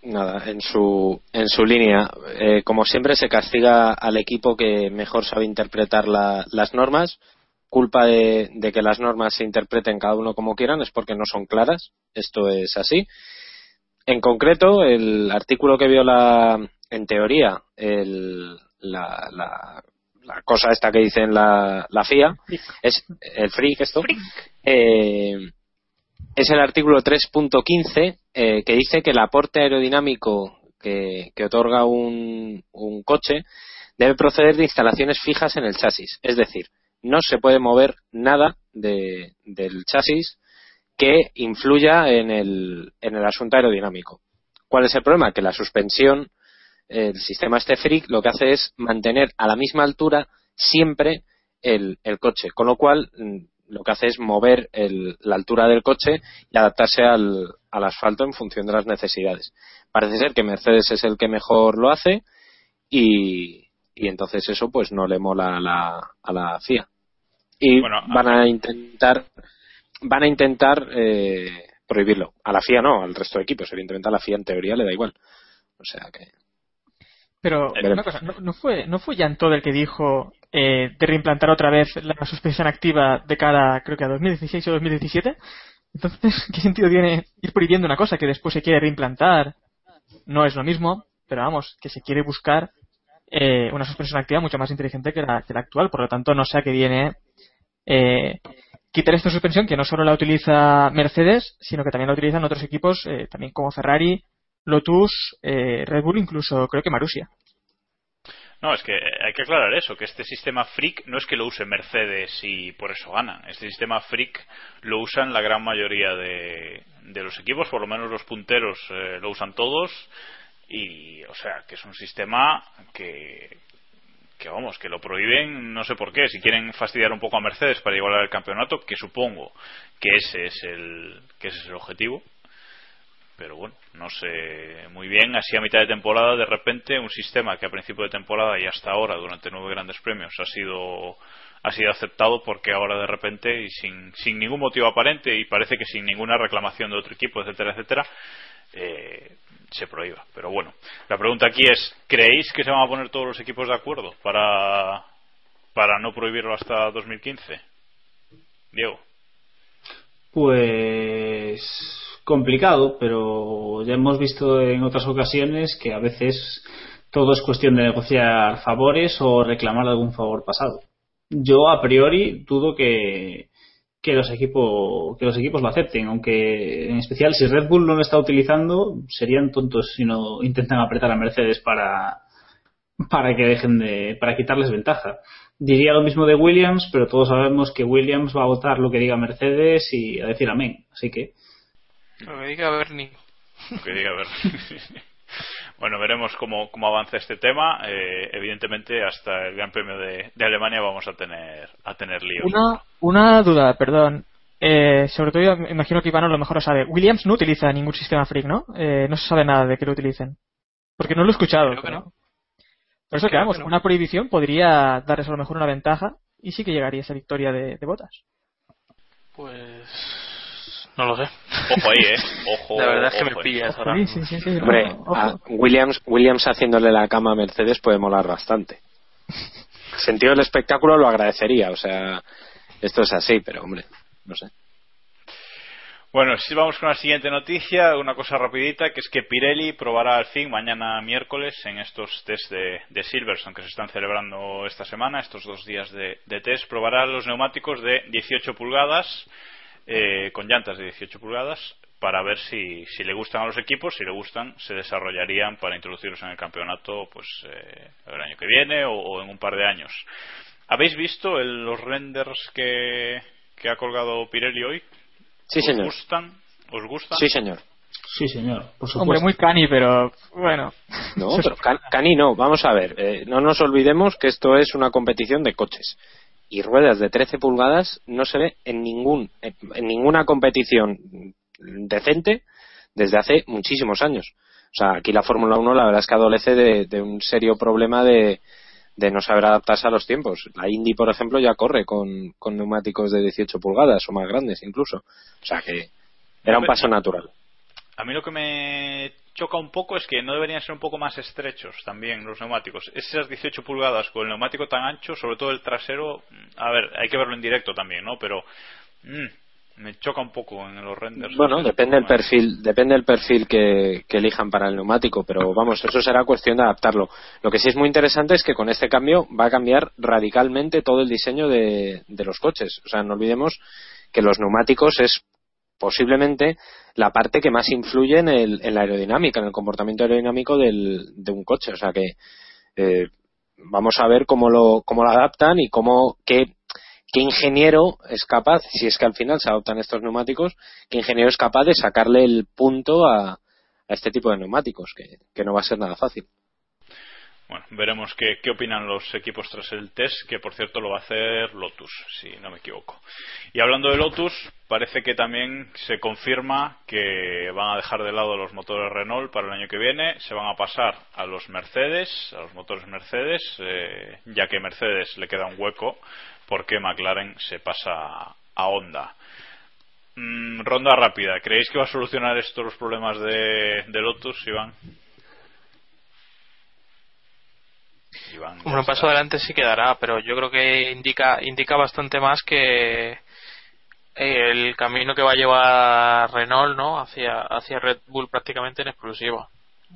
Nada, en su, en su línea. Eh, como siempre, se castiga al equipo que mejor sabe interpretar la- las normas. Culpa de, de que las normas se interpreten cada uno como quieran es porque no son claras. Esto es así. En concreto, el artículo que viola, en teoría, el, la, la, la cosa esta que dice en la, la FIA, es el FRIC esto, eh, es el artículo 3.15 eh, que dice que el aporte aerodinámico que, que otorga un, un coche debe proceder de instalaciones fijas en el chasis. Es decir, no se puede mover nada de- del chasis que influya en el, en el asunto aerodinámico. ¿Cuál es el problema? Que la suspensión, el sistema este lo que hace es mantener a la misma altura siempre el, el coche, con lo cual mm, lo que hace es mover el- la altura del coche y adaptarse al, al asfalto en función de las necesidades. Parece ser que Mercedes es el que mejor lo hace y, y entonces eso pues no le mola a la, a la FIA. Y Bueno, van a intentar van a intentar eh, prohibirlo. A la FIA no, al resto de equipos. Evidentemente a la FIA en teoría le da igual. O sea que Pero Veremos. una cosa, ¿no, no fue no fue Jan Todt el que dijo eh, de reimplantar otra vez la suspensión activa de cara, creo que a 2016 o 2017? Entonces, ¿qué sentido tiene ir prohibiendo una cosa que después se quiere reimplantar? No es lo mismo, pero vamos, que se quiere buscar eh, una suspensión activa mucho más inteligente que la, que la actual. Por lo tanto, no sé a qué viene eh, quitar esta suspensión que no solo la utiliza Mercedes, sino que también la utilizan otros equipos, eh, también como Ferrari, Lotus, eh, Red Bull, incluso creo que Marussia. No, es que hay que aclarar eso, que este sistema freak no es que lo use Mercedes y por eso ganan. Este sistema freak lo usan la gran mayoría de, los equipos, por lo menos los punteros eh, lo usan todos. Y, o sea, que es un sistema que, que vamos, que lo prohíben, no sé por qué, si quieren fastidiar un poco a Mercedes para igualar el campeonato, que supongo que ese es el, que ese es el objetivo. Pero bueno, no sé muy bien, así a mitad de temporada, de repente, un sistema que a principio de temporada y hasta ahora, durante nueve grandes premios, ha sido ha sido aceptado porque ahora de repente y sin, sin ningún motivo aparente y parece que sin ninguna reclamación de otro equipo, etcétera, etcétera, eh, se prohíba. Pero bueno, la pregunta aquí es, ¿creéis que se van a poner todos los equipos de acuerdo para, para no prohibirlo hasta 2015? Diego. Pues complicado, pero ya hemos visto en otras ocasiones que a veces todo es cuestión de negociar favores o reclamar algún favor pasado. Yo a priori dudo que, que los equipos que los equipos lo acepten aunque en especial si Red Bull no lo está utilizando serían tontos si no intentan apretar a Mercedes para para que dejen de para quitarles ventaja. Diría lo mismo de Williams pero todos sabemos que Williams va a votar lo que diga Mercedes y a decir amén así que lo que diga Bernie. Lo que diga Bernie Bueno, veremos cómo, cómo avanza este tema. Eh, evidentemente, hasta el Gran Premio de, de, Alemania vamos a tener a tener líos. Una, una duda, perdón. Eh, sobre todo, imagino que Iván a lo mejor lo sabe. Williams no utiliza ningún sistema freak, ¿no? Eh, no se sabe nada de que lo utilicen. Porque no lo he escuchado. Creo que no. Por eso que vamos, no. una prohibición podría darles a lo mejor una ventaja y sí que llegaría esa victoria de, de botas. Pues no lo sé. Ojo ahí, ¿eh? Ojo. La verdad es que me pillas ahora. Sí, sí, sí, sí, Hombre, ojo. a Williams, Williams haciéndole la cama a Mercedes puede molar bastante. El sentido del espectáculo lo agradecería, o sea, esto es así, pero hombre, no sé. Bueno, si vamos con la siguiente noticia, una cosa rapidita, que es que Pirelli probará al fin mañana miércoles en estos test de, de Silverstone que se están celebrando esta semana, estos dos días de, de test, probará los neumáticos de 18 pulgadas eh, con llantas de 18 pulgadas para ver si, si le gustan a los equipos, si le gustan, se desarrollarían para introducirlos en el campeonato pues eh, el año que viene o, o, en un par de años. ¿Habéis visto el, los renders que, que ha colgado Pirelli hoy? Sí, ¿Os señor. gustan? ¿Os gustan? Sí, señor. Sí, señor, por supuesto. Hombre, muy cani, pero bueno. No, pero can, cani no. Vamos a ver, eh, no nos olvidemos que esto es una competición de coches y ruedas de 13 pulgadas no se ve en ningún en ninguna competición decente desde hace muchísimos años. O sea, aquí la Fórmula 1 la verdad es que adolece de, de un serio problema de, de, no saber adaptarse a los tiempos. La Indy, por ejemplo, ya corre con, con neumáticos de 18 pulgadas o más grandes incluso. O sea que era un paso natural. A mí lo que me choca un poco es que no deberían ser un poco más estrechos también los neumáticos. Esas 18 pulgadas con el neumático tan ancho, sobre todo el trasero, a ver, hay que verlo en directo también, ¿no? Pero mmm, me choca un poco en los renders. Bueno, depende del perfil, depende del perfil que, que, elijan para el neumático, pero vamos, eso será cuestión de adaptarlo. Lo que sí es muy interesante es que con este cambio va a cambiar radicalmente todo el diseño de, de los coches. O sea, no olvidemos que los neumáticos es posiblemente la parte que más influye en, el, en la aerodinámica, en el comportamiento aerodinámico del, de un coche. O sea que eh, vamos a ver cómo lo, cómo lo adaptan y cómo, qué, qué ingeniero es capaz, si es que al final se adoptan estos neumáticos, qué ingeniero es capaz de sacarle el punto a, a este tipo de neumáticos, que, que no va a ser nada fácil. Bueno, veremos qué, opinan los equipos tras el test, que por cierto lo va a hacer Lotus, si no me equivoco. Y hablando de Lotus, parece que también se confirma que van a dejar de lado los motores Renault para el año que viene, se van a pasar a los Mercedes, a los motores Mercedes, eh, ya que Mercedes le queda un hueco, porque McLaren se pasa a Honda. Mm, ronda rápida, ¿creéis que va a solucionar esto los problemas de, de Lotus, Iván? Iván, un paso adelante sí quedará, pero yo creo que indica indica bastante más que el camino que va a llevar Renault, ¿no? Hacia hacia Red Bull prácticamente en exclusiva.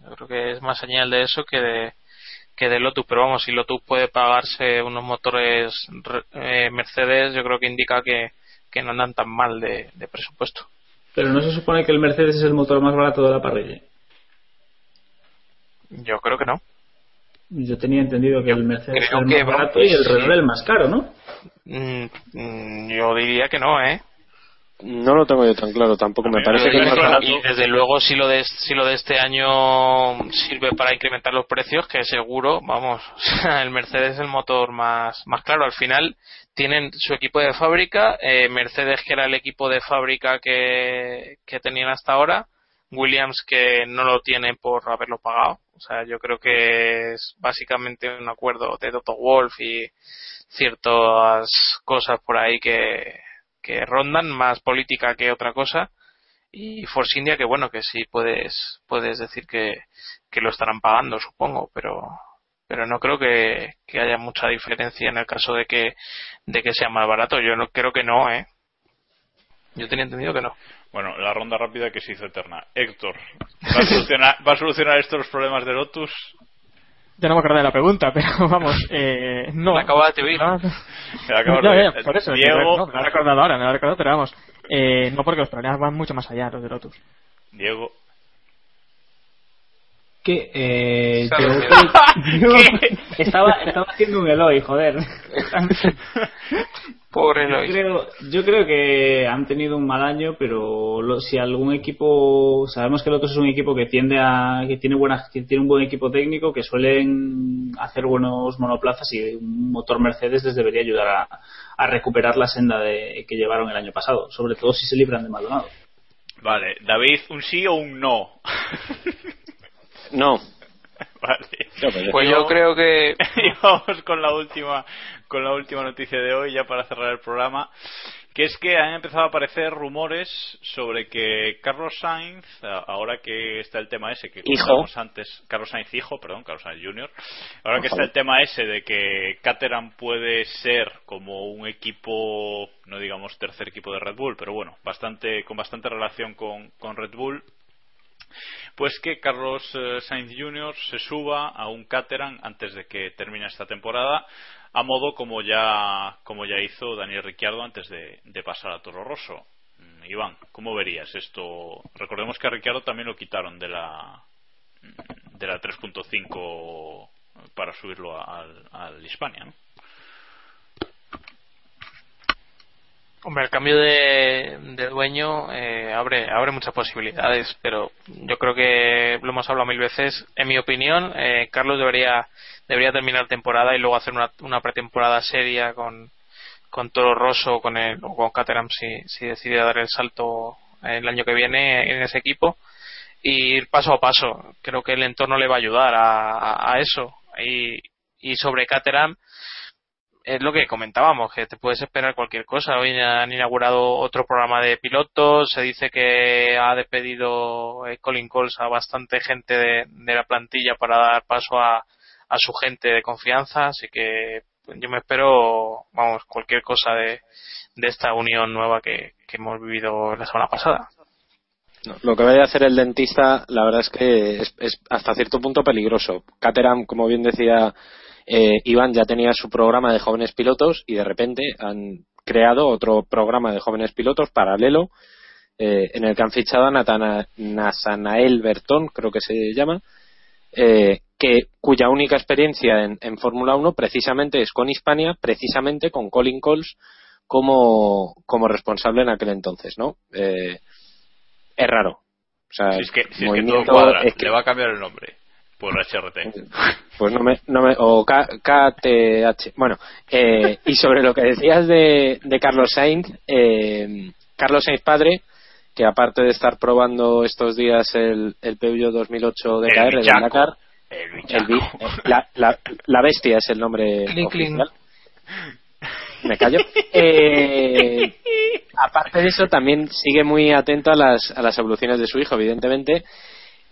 Yo creo que es más señal de eso que de que de Lotus, pero vamos, si Lotus puede pagarse unos motores eh, Mercedes, yo creo que indica que, que no andan tan mal de, de presupuesto. Pero no se supone que el Mercedes es el motor más barato de la parrilla. Yo creo que no. Yo tenía entendido que el Mercedes es el más barato y el Renault el más caro, ¿no? Mm, yo diría que no, ¿eh? no lo tengo yo tan claro tampoco. Me parece que y desde luego si lo de si lo de este año sirve para incrementar los precios, que seguro, vamos, el Mercedes es el motor más más claro. Al final tienen su equipo de fábrica, eh, Mercedes que era el equipo de fábrica que, que tenían hasta ahora, Williams que no lo tiene por haberlo pagado. O sea, yo creo que es básicamente un acuerdo de Toto Wolf y ciertas cosas por ahí que que rondan más política que otra cosa. Y Force India que bueno que sí puedes puedes decir que, que lo estarán pagando supongo pero pero no creo que, que, haya mucha diferencia en el caso de que de que sea más barato. Yo no creo que no eh yo tenía entendido que no bueno la ronda rápida que se hizo eterna Héctor va a solucionar, ¿va a solucionar estos problemas de Lotus ya no me acuerdo de la pregunta, pero vamos, eh, no. Me acabo de oír. No, de por eso. Diego. No, me lo he recordado ahora, me lo he recordado, pero vamos. Eh, no porque los problemas van mucho más allá, los de Lotus. Diego. ¿Qué? Eh, yo, Estaba, estaba haciendo un Eloy, joder. Pobre Yo creo, yo creo que han tenido un mal año, pero lo, si algún equipo, sabemos que el otro es un equipo que tiende a, que tiene buena, que tiene un buen equipo técnico, que suelen hacer buenos monoplazas y un motor Mercedes les debería ayudar a, a recuperar la senda de, que llevaron el año pasado, sobre todo si se libran de Maldonado. Vale, David, ¿un sí o un no? no. Vale. Pues yo creo que y vamos con la última con la última noticia de hoy ya para cerrar el programa que es que han empezado a aparecer rumores sobre que Carlos Sainz ahora que está el tema ese que hijo antes Carlos Sainz hijo perdón Carlos Sainz Jr. ahora que está el tema ese de que Caterham puede ser como un equipo no digamos tercer equipo de Red Bull pero bueno bastante con bastante relación con, con Red Bull pues que Carlos eh, Sainz Jr. se suba a un Caterham antes de que termine esta temporada, a modo como ya, como ya hizo Daniel Ricciardo antes de, pasar a Toro Rosso. Mm, Iván, ¿cómo verías esto? Recordemos que a Ricciardo también lo quitaron de la de la 3.5 para subirlo al, al Hispania, ¿no? Hombre, el cambio de, de dueño eh, abre, abre muchas posibilidades, pero yo creo que lo hemos hablado mil veces. En mi opinión, eh, Carlos debería, debería terminar temporada y luego hacer una, una pretemporada seria con, con Toro Rosso con el, o con Caterham si, decide dar el salto el año que viene en ese equipo y ir paso a paso. Creo que el entorno le va a ayudar a, a, a eso. Y, y sobre Caterham, es lo que comentábamos, que te puedes esperar cualquier cosa. Hoy han inaugurado otro programa de pilotos, se dice que ha despedido eh, Colin Coles a bastante gente de, de la plantilla para dar paso a, a, su gente de confianza, así que yo me espero, vamos, cualquier cosa de, de esta unión nueva que, que hemos vivido la semana pasada. Lo que vaya a hacer el dentista, la verdad es que es, es hasta cierto punto peligroso. Caterham, como bien decía eh, Iván ya tenía su programa de jóvenes pilotos y de repente han creado otro programa de jóvenes pilotos paralelo eh, en el que han fichado a Natana, Nasanael Bertón, creo que se llama, eh, que, cuya única experiencia en, en Fórmula 1 precisamente es con Hispania, precisamente con Colin Coles como, como responsable en aquel entonces, ¿no? Eh, es raro. O sea, si es que, si es que todo cuadra, es que, le va a cambiar el nombre por HRT. Pues no me, no me o K, KTH. Bueno, eh, y sobre lo que decías de, de Carlos Sainz, eh, Carlos Sainz padre, que aparte de estar probando estos días el, el Peugeot 2008 de KR de Dakar, el, el la, la, la, bestia es el nombre cling, oficial. Me callo. Eh, aparte de eso, también sigue muy atento a las, a las evoluciones de su hijo, evidentemente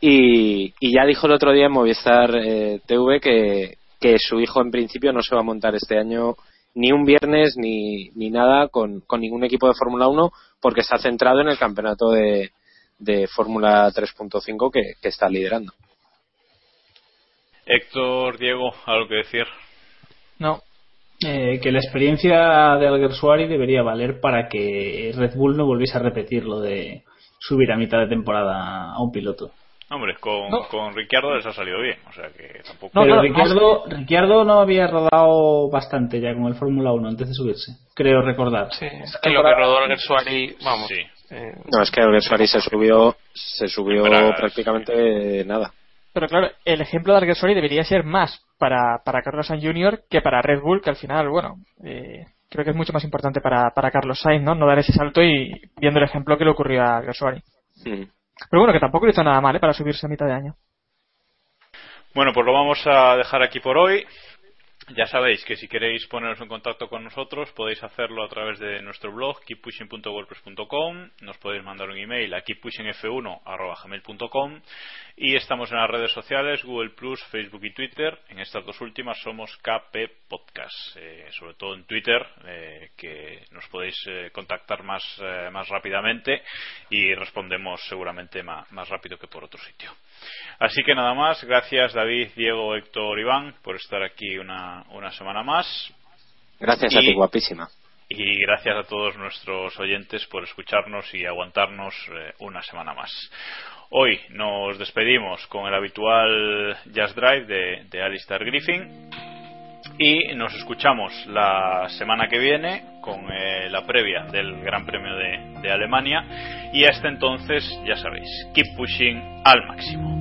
y, y, ya dijo el otro día en Movistar eh, TV que, que, su hijo en principio no se va a montar este año ni un viernes ni, ni nada con, con, ningún equipo de Fórmula 1 porque está centrado en el campeonato de, de Fórmula 3.5 que, que, está liderando. Héctor, Diego, ¿algo que decir? No. Eh, que la experiencia de Alguersuari debería valer para que Red Bull no volviese a repetir lo de subir a mitad de temporada a un piloto. Hombre, con, con Ricciardo les ha salido bien, o sea que tampoco... pero Ricciardo, Ricciardo no había rodado bastante ya con el Fórmula 1 antes de subirse, creo recordar. Sí, es que lo que rodó Alguersuari, vamos... Sí. eh, No, es que Alguersuari se subió, se subió prácticamente nada. Pero claro, el ejemplo de Arguersuari debería ser más para, para Carlos Sainz Jr. que para Red Bull, que al final, bueno, eh, creo que es mucho más importante para, para Carlos Sainz, ¿no? No dar ese salto y viendo el ejemplo que le ocurrió a. Mm. Pero bueno, que tampoco le hizo nada mal, ¿eh? Para subirse a mitad de año. Bueno, pues lo vamos a dejar aquí por hoy. Ya sabéis que si queréis poneros en contacto con nosotros podéis hacerlo a través de nuestro blog keeppushing.wordpress.com nos podéis mandar un email a keeppushingf1.gmail.com y estamos en las redes sociales Google Plus, Facebook y Twitter. En estas dos últimas somos KP Podcast Eh, sobre todo en Twitter eh, que nos podéis eh, contactar más, eh, más rápidamente y respondemos seguramente más rápido que por otro sitio Así que nada más, gracias David, Diego, Héctor, Iván por estar aquí una, una semana más. Gracias a ti, guapísima. Y gracias a todos nuestros oyentes por escucharnos y aguantarnos eh, una semana más. Hoy nos despedimos con el habitual Jazz Drive de, de Alistair Griffin y nos escuchamos la semana que viene con eh, la previa del Gran Premio de, Alemania. Y hasta entonces ya sabéis, keep pushing al máximo.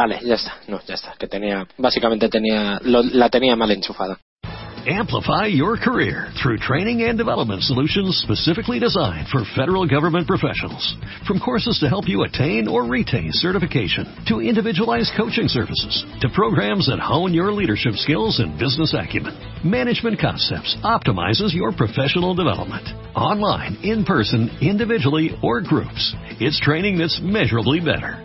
Vale, ya está. No, ya está. Que tenía, básicamente tenía, lo- la tenía mal enchufada. Amplify your career through training and development solutions specifically designed for federal government professionals. From courses to help you attain or retain certification, to individualized coaching services, to programs that hone your leadership skills and business acumen, Management Concepts optimizes your professional development. Online, in person, individually, or groups, it's training that's measurably better.